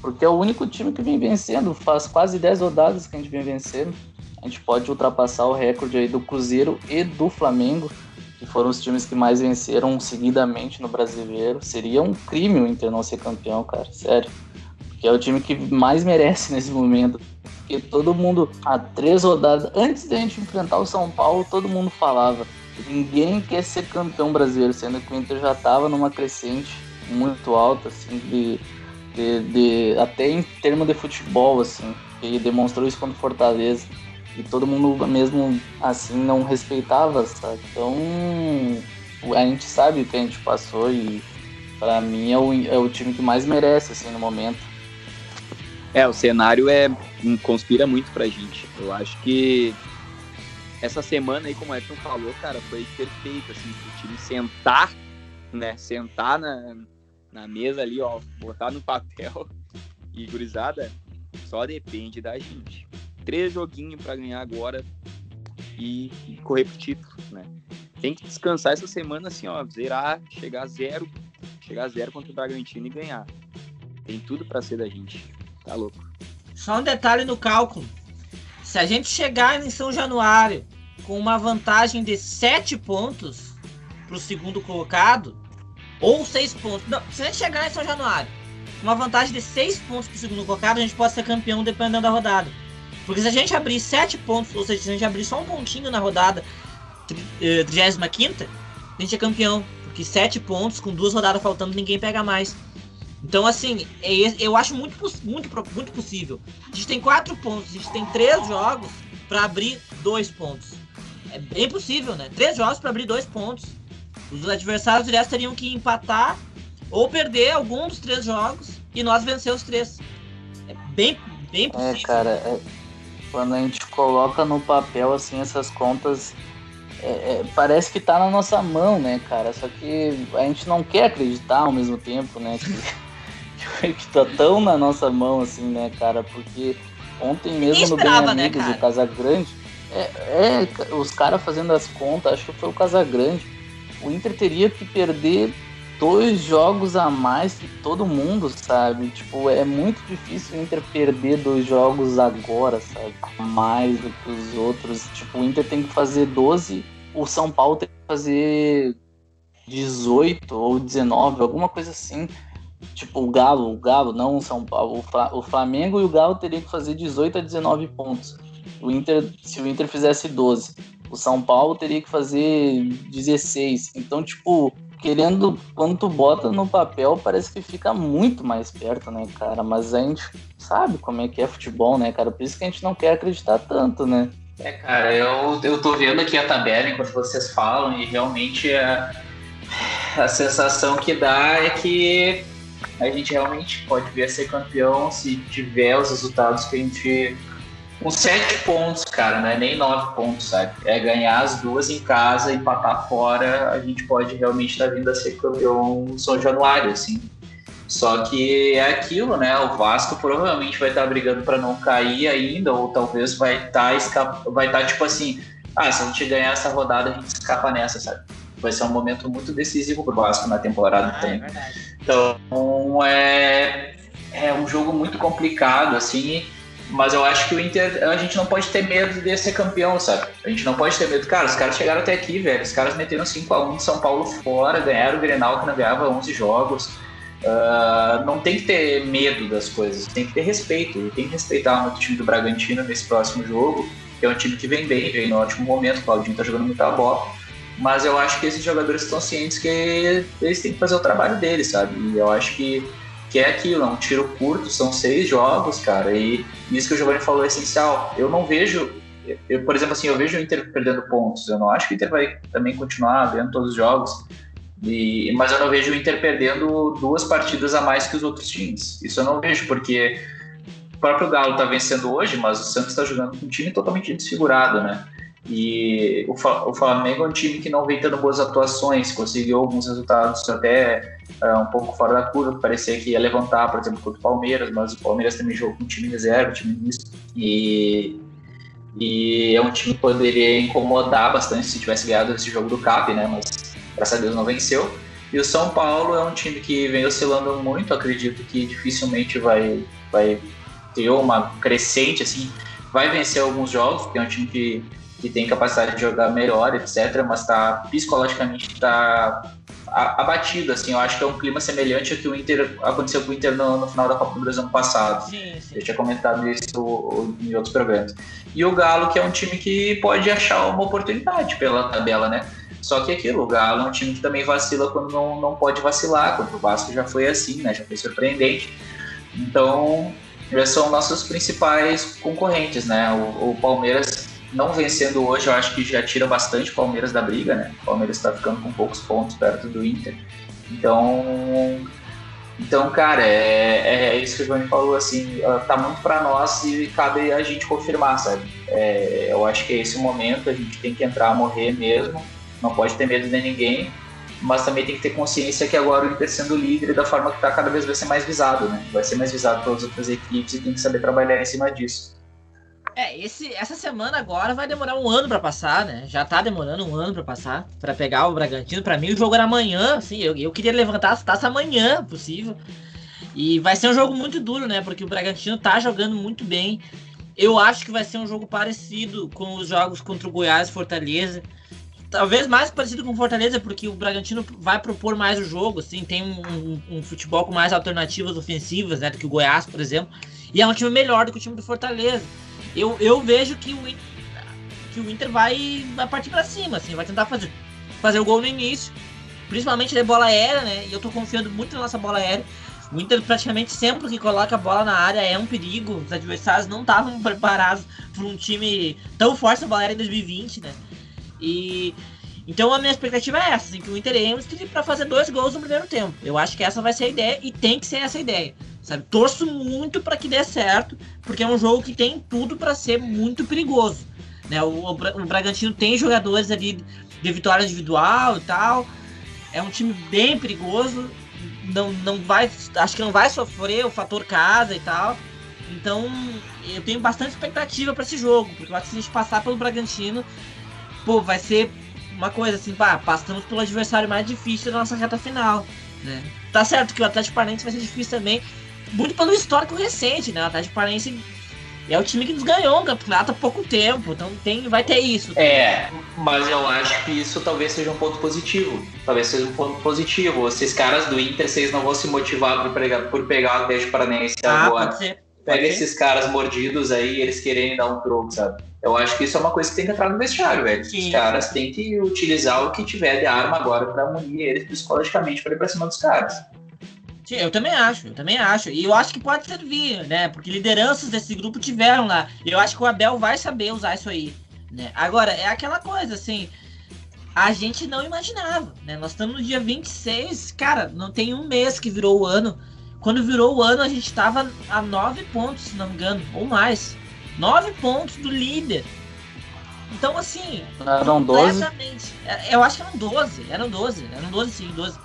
Porque é o único time que vem vencendo. Faz quase 10 rodadas que a gente vem vencendo. A gente pode ultrapassar o recorde aí do Cruzeiro e do Flamengo, que foram os times que mais venceram seguidamente no brasileiro. Seria um crime o Inter não ser campeão, cara. Sério que é o time que mais merece nesse momento. Porque todo mundo, há três rodadas, antes da gente enfrentar o São Paulo, todo mundo falava ninguém quer ser campeão brasileiro, sendo que o Inter já estava numa crescente muito alta, assim, de, de, de, até em termos de futebol, assim, e demonstrou isso contra o Fortaleza. E todo mundo mesmo assim não respeitava, sabe? Então a gente sabe o que a gente passou e para mim é o, é o time que mais merece assim no momento. É, o cenário é conspira muito pra gente. Eu acho que essa semana aí, como o Everton falou, cara, foi perfeito, assim, o time sentar, né, sentar na, na mesa ali, ó, botar no papel e, gurizada, só depende da gente. Três joguinhos para ganhar agora e, e, correr pro título, né. Tem que descansar essa semana, assim, ó, zerar, chegar a zero, chegar a zero contra o Bragantino e ganhar. Tem tudo para ser da gente. Tá louco. Só um detalhe no cálculo. Se a gente chegar em São Januário com uma vantagem de 7 pontos pro segundo colocado, ou 6 pontos. Não, se a gente chegar em São Januário com uma vantagem de 6 pontos pro segundo colocado, a gente pode ser campeão dependendo da rodada. Porque se a gente abrir 7 pontos, ou seja, se a gente abrir só um pontinho na rodada 35, eh, a gente é campeão. Porque 7 pontos, com duas rodadas faltando, ninguém pega mais. Então, assim, é eu acho muito, muito, muito possível. A gente tem quatro pontos, a gente tem três jogos para abrir dois pontos. É bem possível, né? Três jogos para abrir dois pontos. Os adversários diretos teriam que empatar ou perder algum dos três jogos e nós vencer os três. É bem, bem é, possível. É, cara, é, quando a gente coloca no papel assim essas contas, é, é, parece que tá na nossa mão, né, cara? Só que a gente não quer acreditar ao mesmo tempo, né? Que... que tá tão na nossa mão assim, né, cara? Porque ontem mesmo no Bem Amigos, né, o Casagrande, é, é os caras fazendo as contas, acho que foi o Casagrande. O Inter teria que perder dois jogos a mais que todo mundo, sabe? Tipo, é muito difícil o Inter perder dois jogos agora, sabe? Mais do que os outros. Tipo, o Inter tem que fazer 12, o São Paulo tem que fazer 18 ou 19, alguma coisa assim. Tipo, o Galo, o Galo, não o São Paulo, o Flamengo e o Galo teriam que fazer 18 a 19 pontos. O Inter, se o Inter fizesse 12, o São Paulo teria que fazer 16. Então, tipo, querendo, quando tu bota no papel, parece que fica muito mais perto, né, cara? Mas a gente sabe como é que é futebol, né, cara? Por isso que a gente não quer acreditar tanto, né? É, cara, eu, eu tô vendo aqui a tabela enquanto vocês falam e realmente a, a sensação que dá é que a gente realmente pode vir a ser campeão se tiver os resultados que a gente. Com sete pontos, cara, não é nem nove pontos, sabe? É ganhar as duas em casa, empatar fora, a gente pode realmente estar tá vindo a ser campeão São Januário, assim. Só que é aquilo, né? O Vasco provavelmente vai estar tá brigando para não cair ainda, ou talvez vai estar tá, vai estar tá, tipo assim, ah, se a gente ganhar essa rodada, a gente escapa nessa, sabe? Vai ser um momento muito decisivo pro Vasco na temporada ah, é verdade. Então é, é um jogo muito complicado, assim, mas eu acho que o Inter, a gente não pode ter medo de ser campeão, sabe? A gente não pode ter medo. Cara, os caras chegaram até aqui, velho. Os caras meteram 5x1 de São Paulo fora, ganharam o Grenal que não ganhava 11 jogos. Uh, não tem que ter medo das coisas, tem que ter respeito. E tem que respeitar o time do Bragantino nesse próximo jogo, que é um time que vem bem, vem no ótimo momento. O Claudinho tá jogando muita bola. Mas eu acho que esses jogadores estão cientes que eles têm que fazer o trabalho deles, sabe? E eu acho que, que é aquilo, é um tiro curto, são seis jogos, cara. E isso que o Giovanni falou é essencial. Eu não vejo, eu, por exemplo, assim, eu vejo o Inter perdendo pontos. Eu não acho que o Inter vai também continuar ganhando todos os jogos. E, mas eu não vejo o Inter perdendo duas partidas a mais que os outros times. Isso eu não vejo, porque o próprio Galo tá vencendo hoje, mas o Santos está jogando com um time totalmente desfigurado, né? E o, Flamengo é um time que não vem tendo boas atuações, conseguiu alguns resultados até uh, um pouco fora da curva, parecia que ia levantar, por exemplo, contra o Palmeiras, mas o Palmeiras também jogou com um time reserva, time misto. E, e é um time que poderia incomodar bastante se tivesse ganhado esse jogo do CAP, né? Mas graças a Deus não venceu. E o São Paulo é um time que vem oscilando muito, acredito que dificilmente vai, vai ter uma crescente, assim, vai vencer alguns jogos, porque é um time que que tem capacidade de jogar melhor, etc., mas tá psicologicamente tá abatido, assim, eu acho que é um clima semelhante ao que o Inter aconteceu com o Inter no, no final da Copa do Brasil ano passado. Sim, sim. Eu tinha comentado isso em outros programas. E o Galo, que é um time que pode achar uma oportunidade pela tabela, né? Só que aquilo, o Galo é um time que também vacila quando não, não pode vacilar, quando o Vasco já foi assim, né? Já foi surpreendente. Então, já são nossos principais concorrentes, né? O, o Palmeiras não vencendo hoje, eu acho que já tira bastante o Palmeiras da briga, né? O Palmeiras está ficando com poucos pontos perto do Inter. Então, então cara, é, é isso que o João falou, assim, tá muito para nós e cabe a gente confirmar, sabe? É, eu acho que é esse o momento, a gente tem que entrar a morrer mesmo, não pode ter medo de ninguém, mas também tem que ter consciência que agora o Inter sendo líder da forma que tá, cada vez vai ser mais visado, né? Vai ser mais visado pelas outras equipes e tem que saber trabalhar em cima disso. É, esse, essa semana agora vai demorar um ano para passar, né? Já tá demorando um ano para passar, para pegar o Bragantino. Para mim, o jogo era amanhã, assim, eu, eu queria levantar as taças amanhã, possível. E vai ser um jogo muito duro, né? Porque o Bragantino tá jogando muito bem. Eu acho que vai ser um jogo parecido com os jogos contra o Goiás e Fortaleza. Talvez mais parecido com o Fortaleza, porque o Bragantino vai propor mais o jogo, assim, tem um, um, um futebol com mais alternativas ofensivas, né? Do que o Goiás, por exemplo. E é um time melhor do que o time do Fortaleza eu, eu vejo que o, que o Inter vai, vai partir para cima, assim, vai tentar fazer, fazer o gol no início, principalmente de bola aérea, né? E eu tô confiando muito na nossa bola aérea. O Inter praticamente sempre que coloca a bola na área é um perigo. Os adversários não estavam preparados para um time tão forte na bola aérea em 2020, né? E então a minha expectativa é essa, assim, que o Inter entre para fazer dois gols no primeiro tempo. Eu acho que essa vai ser a ideia e tem que ser essa a ideia. Sabe? Torço muito para que dê certo, porque é um jogo que tem tudo para ser muito perigoso. Né? O, o, o, Bragantino tem jogadores ali de vitória individual e tal. É um time bem perigoso. Não, não vai, acho que não vai sofrer o fator casa e tal. Então eu tenho bastante expectativa para esse jogo, porque eu acho que se a gente passar pelo Bragantino, pô, vai ser uma coisa assim, pá, passamos pelo adversário mais difícil da nossa reta final. Né? Tá certo que o Atlético Paranaense vai ser difícil também, muito pelo histórico recente, né? O Atlético Paranaense é o time que nos ganhou o campeonato há pouco tempo, então tem, vai ter isso. É, mas eu acho que isso talvez seja um ponto positivo. Talvez seja um ponto positivo. Esses caras do Inter, vocês não vão se motivar por pegar, por pegar o Atlético Paranaense ah, agora. Pode ser. Pega esses caras mordidos aí eles querem dar um troco, sabe? Eu acho que isso é uma coisa que tem que entrar no vestiário, velho. Sim. Os caras têm que utilizar o que tiver de arma agora para munir eles psicologicamente para ir pra cima dos caras. Sim, eu também acho, eu também acho. E eu acho que pode servir, né? Porque lideranças desse grupo tiveram lá. E eu acho que o Abel vai saber usar isso aí. Né? Agora, é aquela coisa, assim. A gente não imaginava, né? Nós estamos no dia 26, cara, não tem um mês que virou o ano. Quando virou o ano, a gente estava a nove pontos, se não me engano, ou mais. Nove pontos do líder. Então, assim. Eram 12? É, eu acho que eram 12. Eram 12. Eram 12, sim, 12.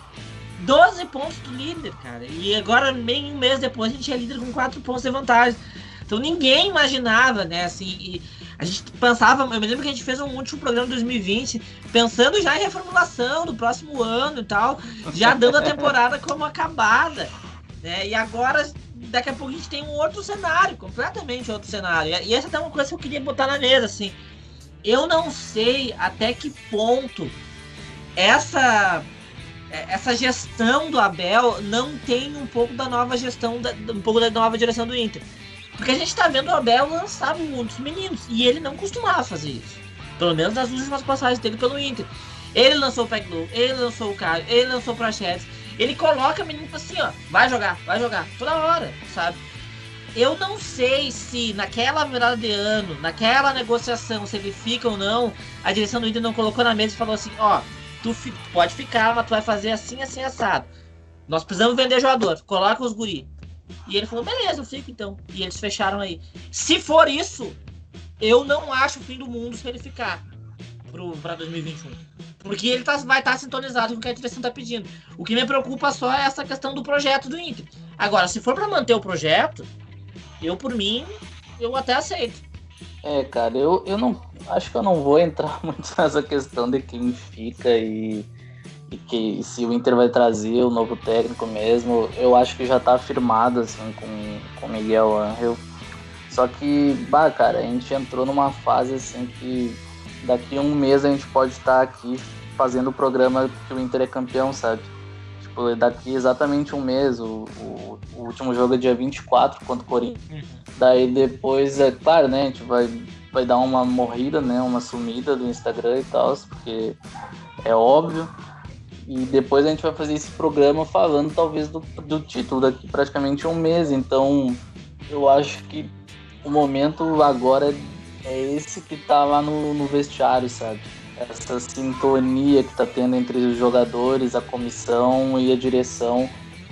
12 pontos do líder, cara. E agora, meio mês depois, a gente é líder com 4 pontos de vantagem. Então ninguém imaginava, né? Assim, a gente pensava, eu me lembro que a gente fez um último programa em 2020, pensando já em reformulação do próximo ano e tal, já dando a temporada como acabada. Né? E agora, daqui a pouco a gente tem um outro cenário, completamente outro cenário. E essa é uma coisa que eu queria botar na mesa, assim. Eu não sei até que ponto essa essa gestão do Abel não tem um pouco da nova gestão, da, um pouco da nova direção do Inter. Porque a gente tá vendo o Abel lançar muitos meninos. E ele não costumava fazer isso. Pelo menos nas últimas passagens dele pelo Inter. Ele lançou o Peglow, ele lançou o Caio, ele lançou o Prachetes. Ele coloca menino assim, ó, vai jogar, vai jogar, toda hora, sabe? Eu não sei se naquela virada de ano, naquela negociação, se ele fica ou não, a direção do Inter não colocou na mesa e falou assim, ó, tu, tu pode ficar, mas tu vai fazer assim, assim, assado. Nós precisamos vender jogador, coloca os guri. E ele falou, beleza, eu fico então. E eles fecharam aí. Se for isso, eu não acho o fim do mundo se ele ficar. para 2021. Porque ele tá, vai estar tá sintonizado com o que a direção está pedindo. O que me preocupa só é essa questão do projeto do Inter. Agora, se for para manter o projeto, eu por mim, eu até aceito. É, cara, eu, eu não. Acho que eu não vou entrar muito nessa questão de quem fica e, e que se o Inter vai trazer o novo técnico mesmo. Eu acho que já tá afirmado, assim, com o Miguel Angel. Só que, bah, cara, a gente entrou numa fase assim que daqui um mês a gente pode estar aqui fazendo o programa que o Inter é campeão, sabe? Tipo, daqui exatamente um mês, o, o, o último jogo é dia 24 contra o Corinthians. Uhum. Daí depois, é claro, né, a gente vai, vai dar uma morrida, né, uma sumida do Instagram e tal, porque é óbvio. E depois a gente vai fazer esse programa falando talvez do, do título daqui praticamente um mês. Então eu acho que o momento agora é esse que tá lá no, no vestiário, sabe? Essa sintonia que tá tendo entre os jogadores, a comissão e a direção.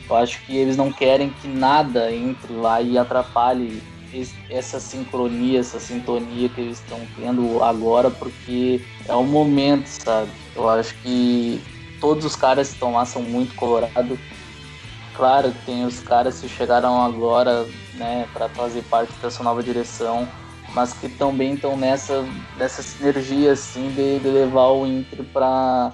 Eu acho que eles não querem que nada entre lá e atrapalhe essa sincronia, essa sintonia que eles estão tendo agora, porque é o momento, sabe? Eu acho que todos os caras que estão lá são muito colorados. Claro, tem os caras que chegaram agora, né, para fazer parte dessa nova direção mas que também estão nessa, nessa sinergia assim de, de levar o Inter para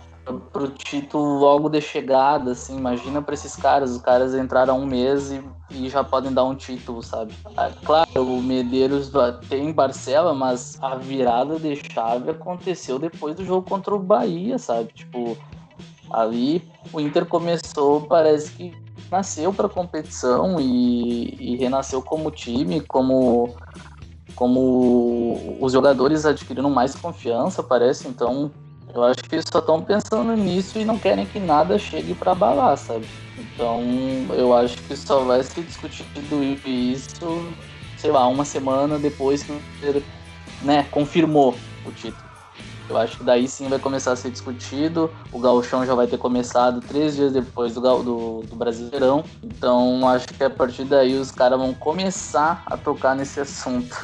o título logo de chegada, assim, imagina para esses caras, os caras entraram um mês e, e, já podem dar um título, sabe? Ah, claro, o Medeiros tem parcela, mas a virada de chave aconteceu depois do jogo contra o Bahia, sabe? Tipo, ali o Inter começou, parece que nasceu para competição e, e renasceu como time, como como os jogadores adquiriram mais confiança, parece, então eu acho que eles só estão pensando nisso e não querem que nada chegue para abalar, sabe? Então eu acho que só vai ser discutido isso, sei lá, uma semana depois que ele né, confirmou o título. Eu acho que daí sim vai começar a ser discutido. O gauchão já vai ter começado três dias depois do, do, do Brasileirão. Então acho que a partir daí os caras vão começar a tocar nesse assunto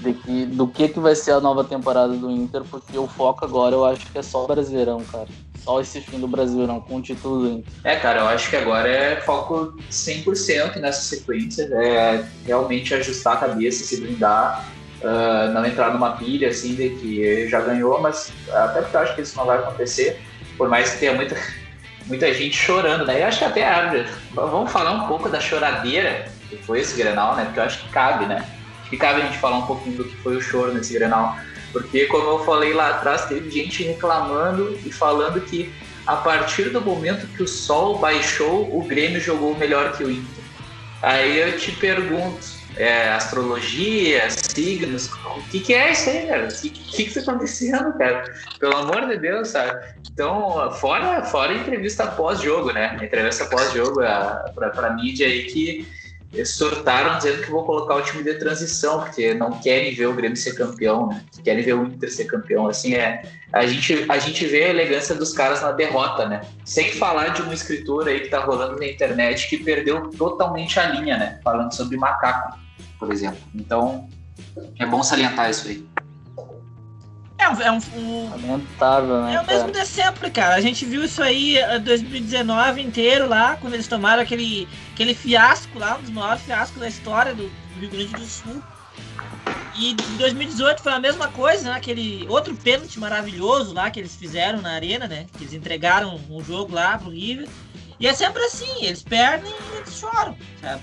de que, do que, que vai ser a nova temporada do Inter, porque o foco agora eu acho que é só o Brasileirão, cara. Só esse fim do Brasileirão, com o título do Inter. É, cara, eu acho que agora é foco 100% nessa sequência, é realmente ajustar a cabeça, se blindar, uh, não entrar numa pilha, assim, de que já ganhou, mas até porque eu acho que isso não vai acontecer, por mais que tenha muita, muita gente chorando, né? Eu acho que até, vamos falar um pouco da choradeira que foi esse Grenal, né? Porque eu acho que cabe, né? que cabe a gente falar um pouquinho do que foi o choro nesse Grenal. Porque, como eu falei lá atrás, teve gente reclamando e falando que a partir do momento que o sol baixou, o Grêmio jogou melhor que o Inter. Aí eu te pergunto, é, astrologia, signos, o que, que é isso aí, cara? O que, que, que tá acontecendo, cara? Pelo amor de Deus, sabe? Então, fora, fora a entrevista pós-jogo, né? A entrevista pós-jogo pra mídia aí que surtaram dizendo que vou colocar o time de transição, porque não querem ver o Grêmio ser campeão, né? Querem ver o Inter ser campeão. Assim, é, a, gente, a gente vê a elegância dos caras na derrota, né? Sem falar de um escritor aí que tá rolando na internet que perdeu totalmente a linha, né? Falando sobre macaco, por exemplo. Então, é bom salientar isso aí. É é um, um Lamentável, né? É o mesmo de sempre, cara. A gente viu isso aí em 2019 inteiro lá, quando eles tomaram aquele, aquele fiasco lá, um dos maiores fiascos da história do Rio Grande do Sul. E em 2018 foi a mesma coisa, né? Aquele outro pênalti maravilhoso lá que eles fizeram na arena, né? Que eles entregaram um jogo lá pro River. E é sempre assim, eles perdem e eles choram, sabe?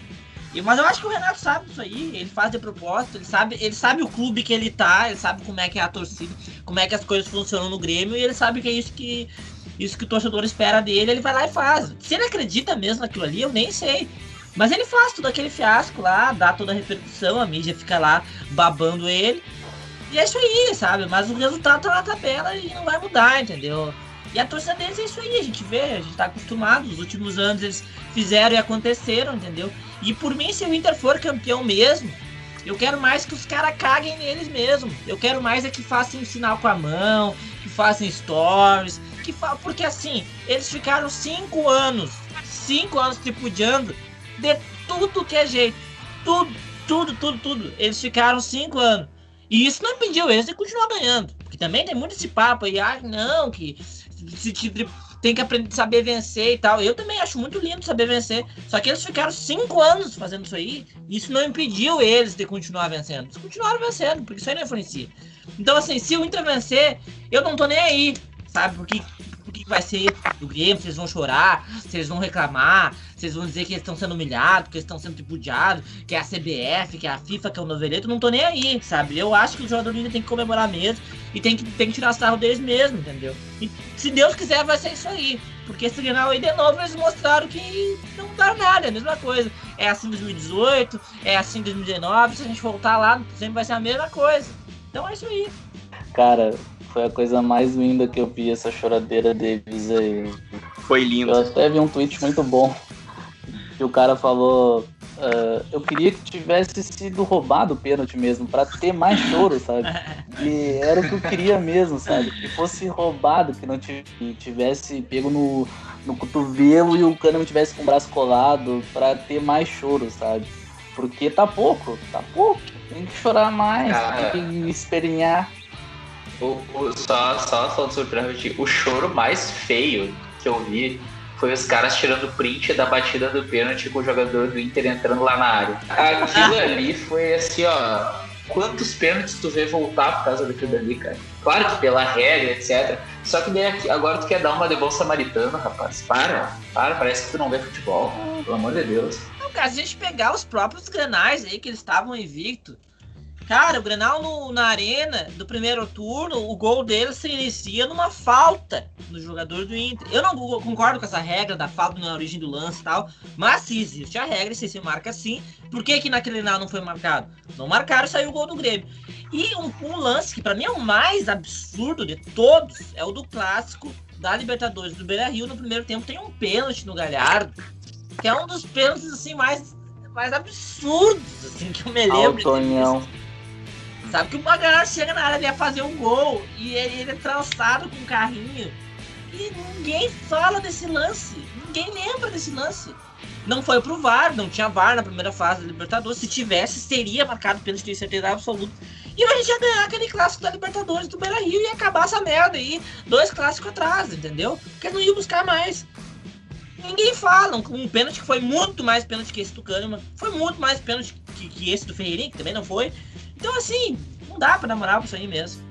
Mas eu acho que o Renato sabe disso aí, ele faz de propósito, ele sabe, ele sabe o clube que ele tá, ele sabe como é que é a torcida, como é que as coisas funcionam no Grêmio, e ele sabe que é isso que isso que o torcedor espera dele, ele vai lá e faz. Se ele acredita mesmo naquilo ali, eu nem sei. Mas ele faz todo aquele fiasco lá, dá toda a repercussão, a mídia fica lá babando ele. E é isso aí, sabe? Mas o resultado tá na tabela e não vai mudar, entendeu? E a torcida deles é isso aí, a gente vê, a gente tá acostumado. Os últimos anos eles fizeram e aconteceram, entendeu? E por mim, se o Inter for campeão mesmo, eu quero mais que os caras caguem neles mesmo. Eu quero mais é que façam sinal com a mão, que façam stories, que fa... porque assim, eles ficaram cinco anos, cinco anos tripudiando de tudo que é jeito. Tudo, tudo, tudo, tudo. Eles ficaram cinco anos. E isso não impediu eles de continuar ganhando. Porque também tem muito esse papo aí, ah, não, que se, tem que aprender saber vencer e tal. Eu também acho muito lindo saber vencer. Só que eles ficaram cinco anos fazendo isso aí. E isso não impediu eles de continuar vencendo. Eles continuaram vencendo, porque isso aí não influencia. Então, assim, se o Inter vencer, eu não tô nem aí, sabe? Porque o que vai ser do Grêmio, eles vão chorar, eles vão reclamar, eles vão dizer que eles estão sendo humilhados, que eles estão sendo tripudiados, que é a CBF, que é a FIFA, que é o noveleto, não tô nem aí, sabe? Eu acho que o jogador do tem que comemorar mesmo e tem que, tem que tirar sarro deles mesmo, entendeu? E se Deus quiser, vai ser isso aí. Porque esse Grenal aí, de novo, eles mostraram que não dá nada, é a mesma coisa. É assim em 2018, é assim em 2019, se a gente voltar lá, sempre vai ser a mesma coisa. Então é isso aí. Cara, foi a coisa mais linda que eu vi, essa choradeira deles aí. Foi lindo. Eu até vi um tweet muito bom. Que o cara falou. Uh, eu queria que tivesse sido roubado o pênalti mesmo, para ter mais choro, sabe? E era o que eu queria mesmo, sabe? Que fosse roubado, que não tivesse pego no, no cotovelo e o cano não tivesse com o braço colado, para ter mais choro, sabe? Porque tá pouco, tá pouco. Tem que chorar mais, ah, tem que espernear. O, o, só, só falando sobre o choro mais feio que eu vi foi os caras tirando print da batida do pênalti com o jogador do Inter entrando lá na área. Aquilo ali foi assim, ó. Quantos pênaltis tu vê voltar por causa daquilo ali, cara? Claro que pela regra, etc. Só que daí agora tu quer dar uma de bom samaritano, rapaz. Para, para, parece que tu não vê futebol. Pelo amor de Deus. Não, cara, se a gente pegar os próprios granais aí que eles estavam invicto, Cara, o Grenal no, na arena do primeiro turno, o gol dele se inicia numa falta no jogador do Inter. Eu não concordo com essa regra da falta na origem do lance e tal, mas se existe a regra, se se marca assim, por que que naquele Grenal não foi marcado? Não marcaram, saiu o gol do Grêmio. E um, um lance que para mim é o mais absurdo de todos é o do clássico da Libertadores do Beira-Rio no primeiro tempo tem um pênalti no Galhardo, que é um dos pênaltis assim mais mais absurdos assim que eu me lembro. Altonhão. Sabe que o Magalhães chega na área, ele ia fazer um gol e ele, ele é trançado com um carrinho. E ninguém fala desse lance. Ninguém lembra desse lance. Não foi pro VAR, não tinha VAR na primeira fase da Libertadores. Se tivesse, seria marcado pênalti, tenho certeza absoluta. E a gente ia ganhar aquele clássico da Libertadores do Beira Rio e ia acabar essa merda aí. Dois clássicos atrás, entendeu? Porque não ia buscar mais. Ninguém fala. Um, pênalti que foi muito mais pênalti que esse do Kahneman. Foi muito mais pênalti que, que esse do Ferreirinha, que também não foi. Então, assim, não dá pra namorar com isso aí mesmo.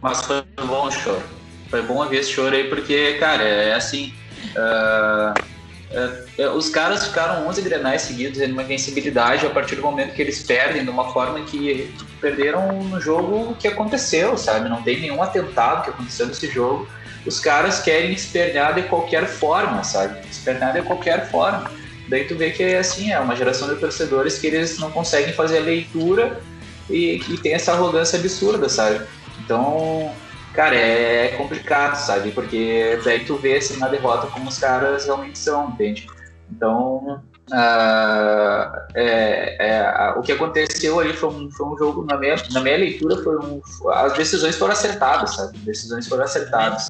Mas foi bom o choro. Foi bom ver esse choro aí, porque, cara, é assim. Uh, uh, os caras ficaram 11 grenais seguidos em uma invencibilidade a partir do momento que eles perdem, de uma forma que perderam no jogo que aconteceu, sabe? Não tem nenhum atentado que aconteceu nesse jogo. Os caras querem espernear de qualquer forma, sabe? Espernear de qualquer forma. Daí tu vê que é assim, é uma geração de torcedores que eles não conseguem fazer a leitura e que tem essa arrogância absurda, sabe? Então, cara, é complicado, sabe? Porque daí tu vê assim na derrota como os caras realmente são, entende? Então, uh, é, é, o que aconteceu ali foi um, foi um jogo, na minha, na minha leitura, foi um, as decisões foram acertadas, sabe? As decisões foram acertadas.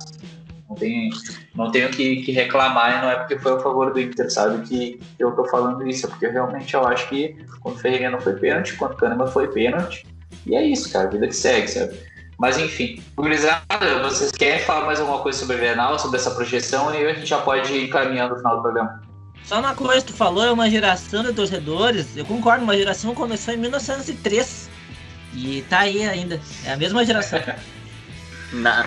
Não tenho, não tenho que, que reclamar e não é porque foi a favor do Inter, sabe? Que eu tô falando isso, é porque realmente eu acho que quando o Ferreira não foi pênalti, quando o Kahneman foi pênalti. E é isso, cara, vida que segue, sabe? Mas enfim, gurizada, vocês querem falar mais alguma coisa sobre o Grenal, sobre essa projeção, e a gente já pode ir caminhando no final do programa. Só uma coisa que tu falou, é uma geração de torcedores, eu concordo, uma geração começou em 1903 e tá aí ainda, é a mesma geração. Na,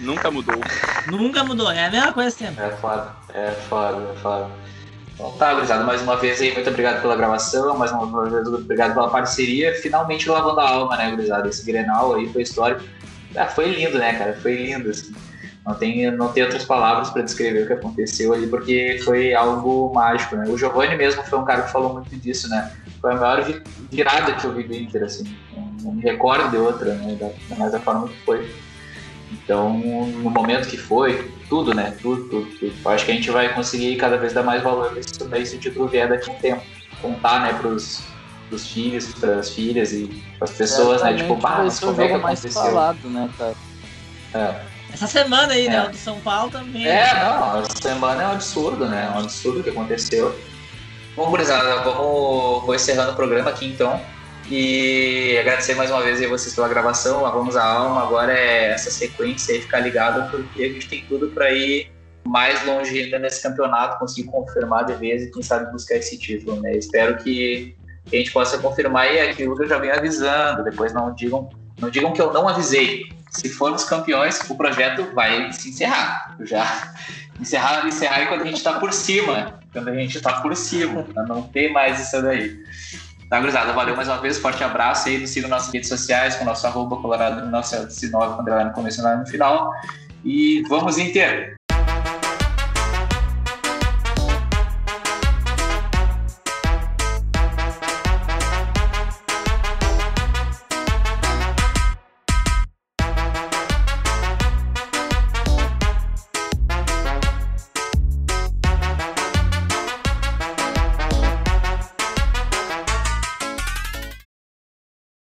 nunca mudou. Nunca mudou, é a mesma coisa sempre. É foda, é foda, é foda. Então tá, gurizada, mais uma vez aí, muito obrigado pela gravação, mais uma vez obrigado pela parceria. Finalmente lavando a alma, né, gurizada? Esse Grenal aí foi histórico. Ah, foi lindo, né, cara? Foi lindo, assim. Não tem, não tem outras palavras para descrever o que aconteceu ali, porque foi algo mágico, né? O Giovanni mesmo foi um cara que falou muito disso, né? Foi a maior virada que eu vi do Inter, assim. Não me recordo de outra, né? Da, mais da forma que foi. Então, no momento que foi, tudo, né? Tudo, tudo, tudo. Eu acho que a gente vai conseguir cada vez dar mais valor nisso daí se o título vier daqui a um tempo. Contar, né, pros, pros filhos, pras filhas e pras pessoas, né? Tipo, pá, mas como é que aconteceu? Falado, né, cara? É. Essa semana aí, né, é. né? O do São Paulo também. É, não, essa semana é um absurdo, né? É um absurdo o que aconteceu. Bom, gurizada, vamos vou encerrando o programa aqui então. E agradecer mais uma vez a vocês pela gravação, lavamos a alma. Agora é essa sequência aí, ficar ligado, porque a gente tem tudo para ir mais longe ainda nesse campeonato, conseguir confirmar de vez e quem sabe buscar esse título, né? Espero que a gente possa confirmar e aquilo que eu já venho avisando. Depois não digam, não digam que eu não avisei. Se formos campeões, o projeto vai se encerrar. Já encerrar, encerrar quando a gente está por cima, quando a gente está por cima, para não ter mais isso daí. Tá, gurizada, valeu mais uma vez, forte abraço aí, nos sigam nas redes sociais, com o nosso arroba colorado 1909, quando ela no começo e no final. E vamos Inter!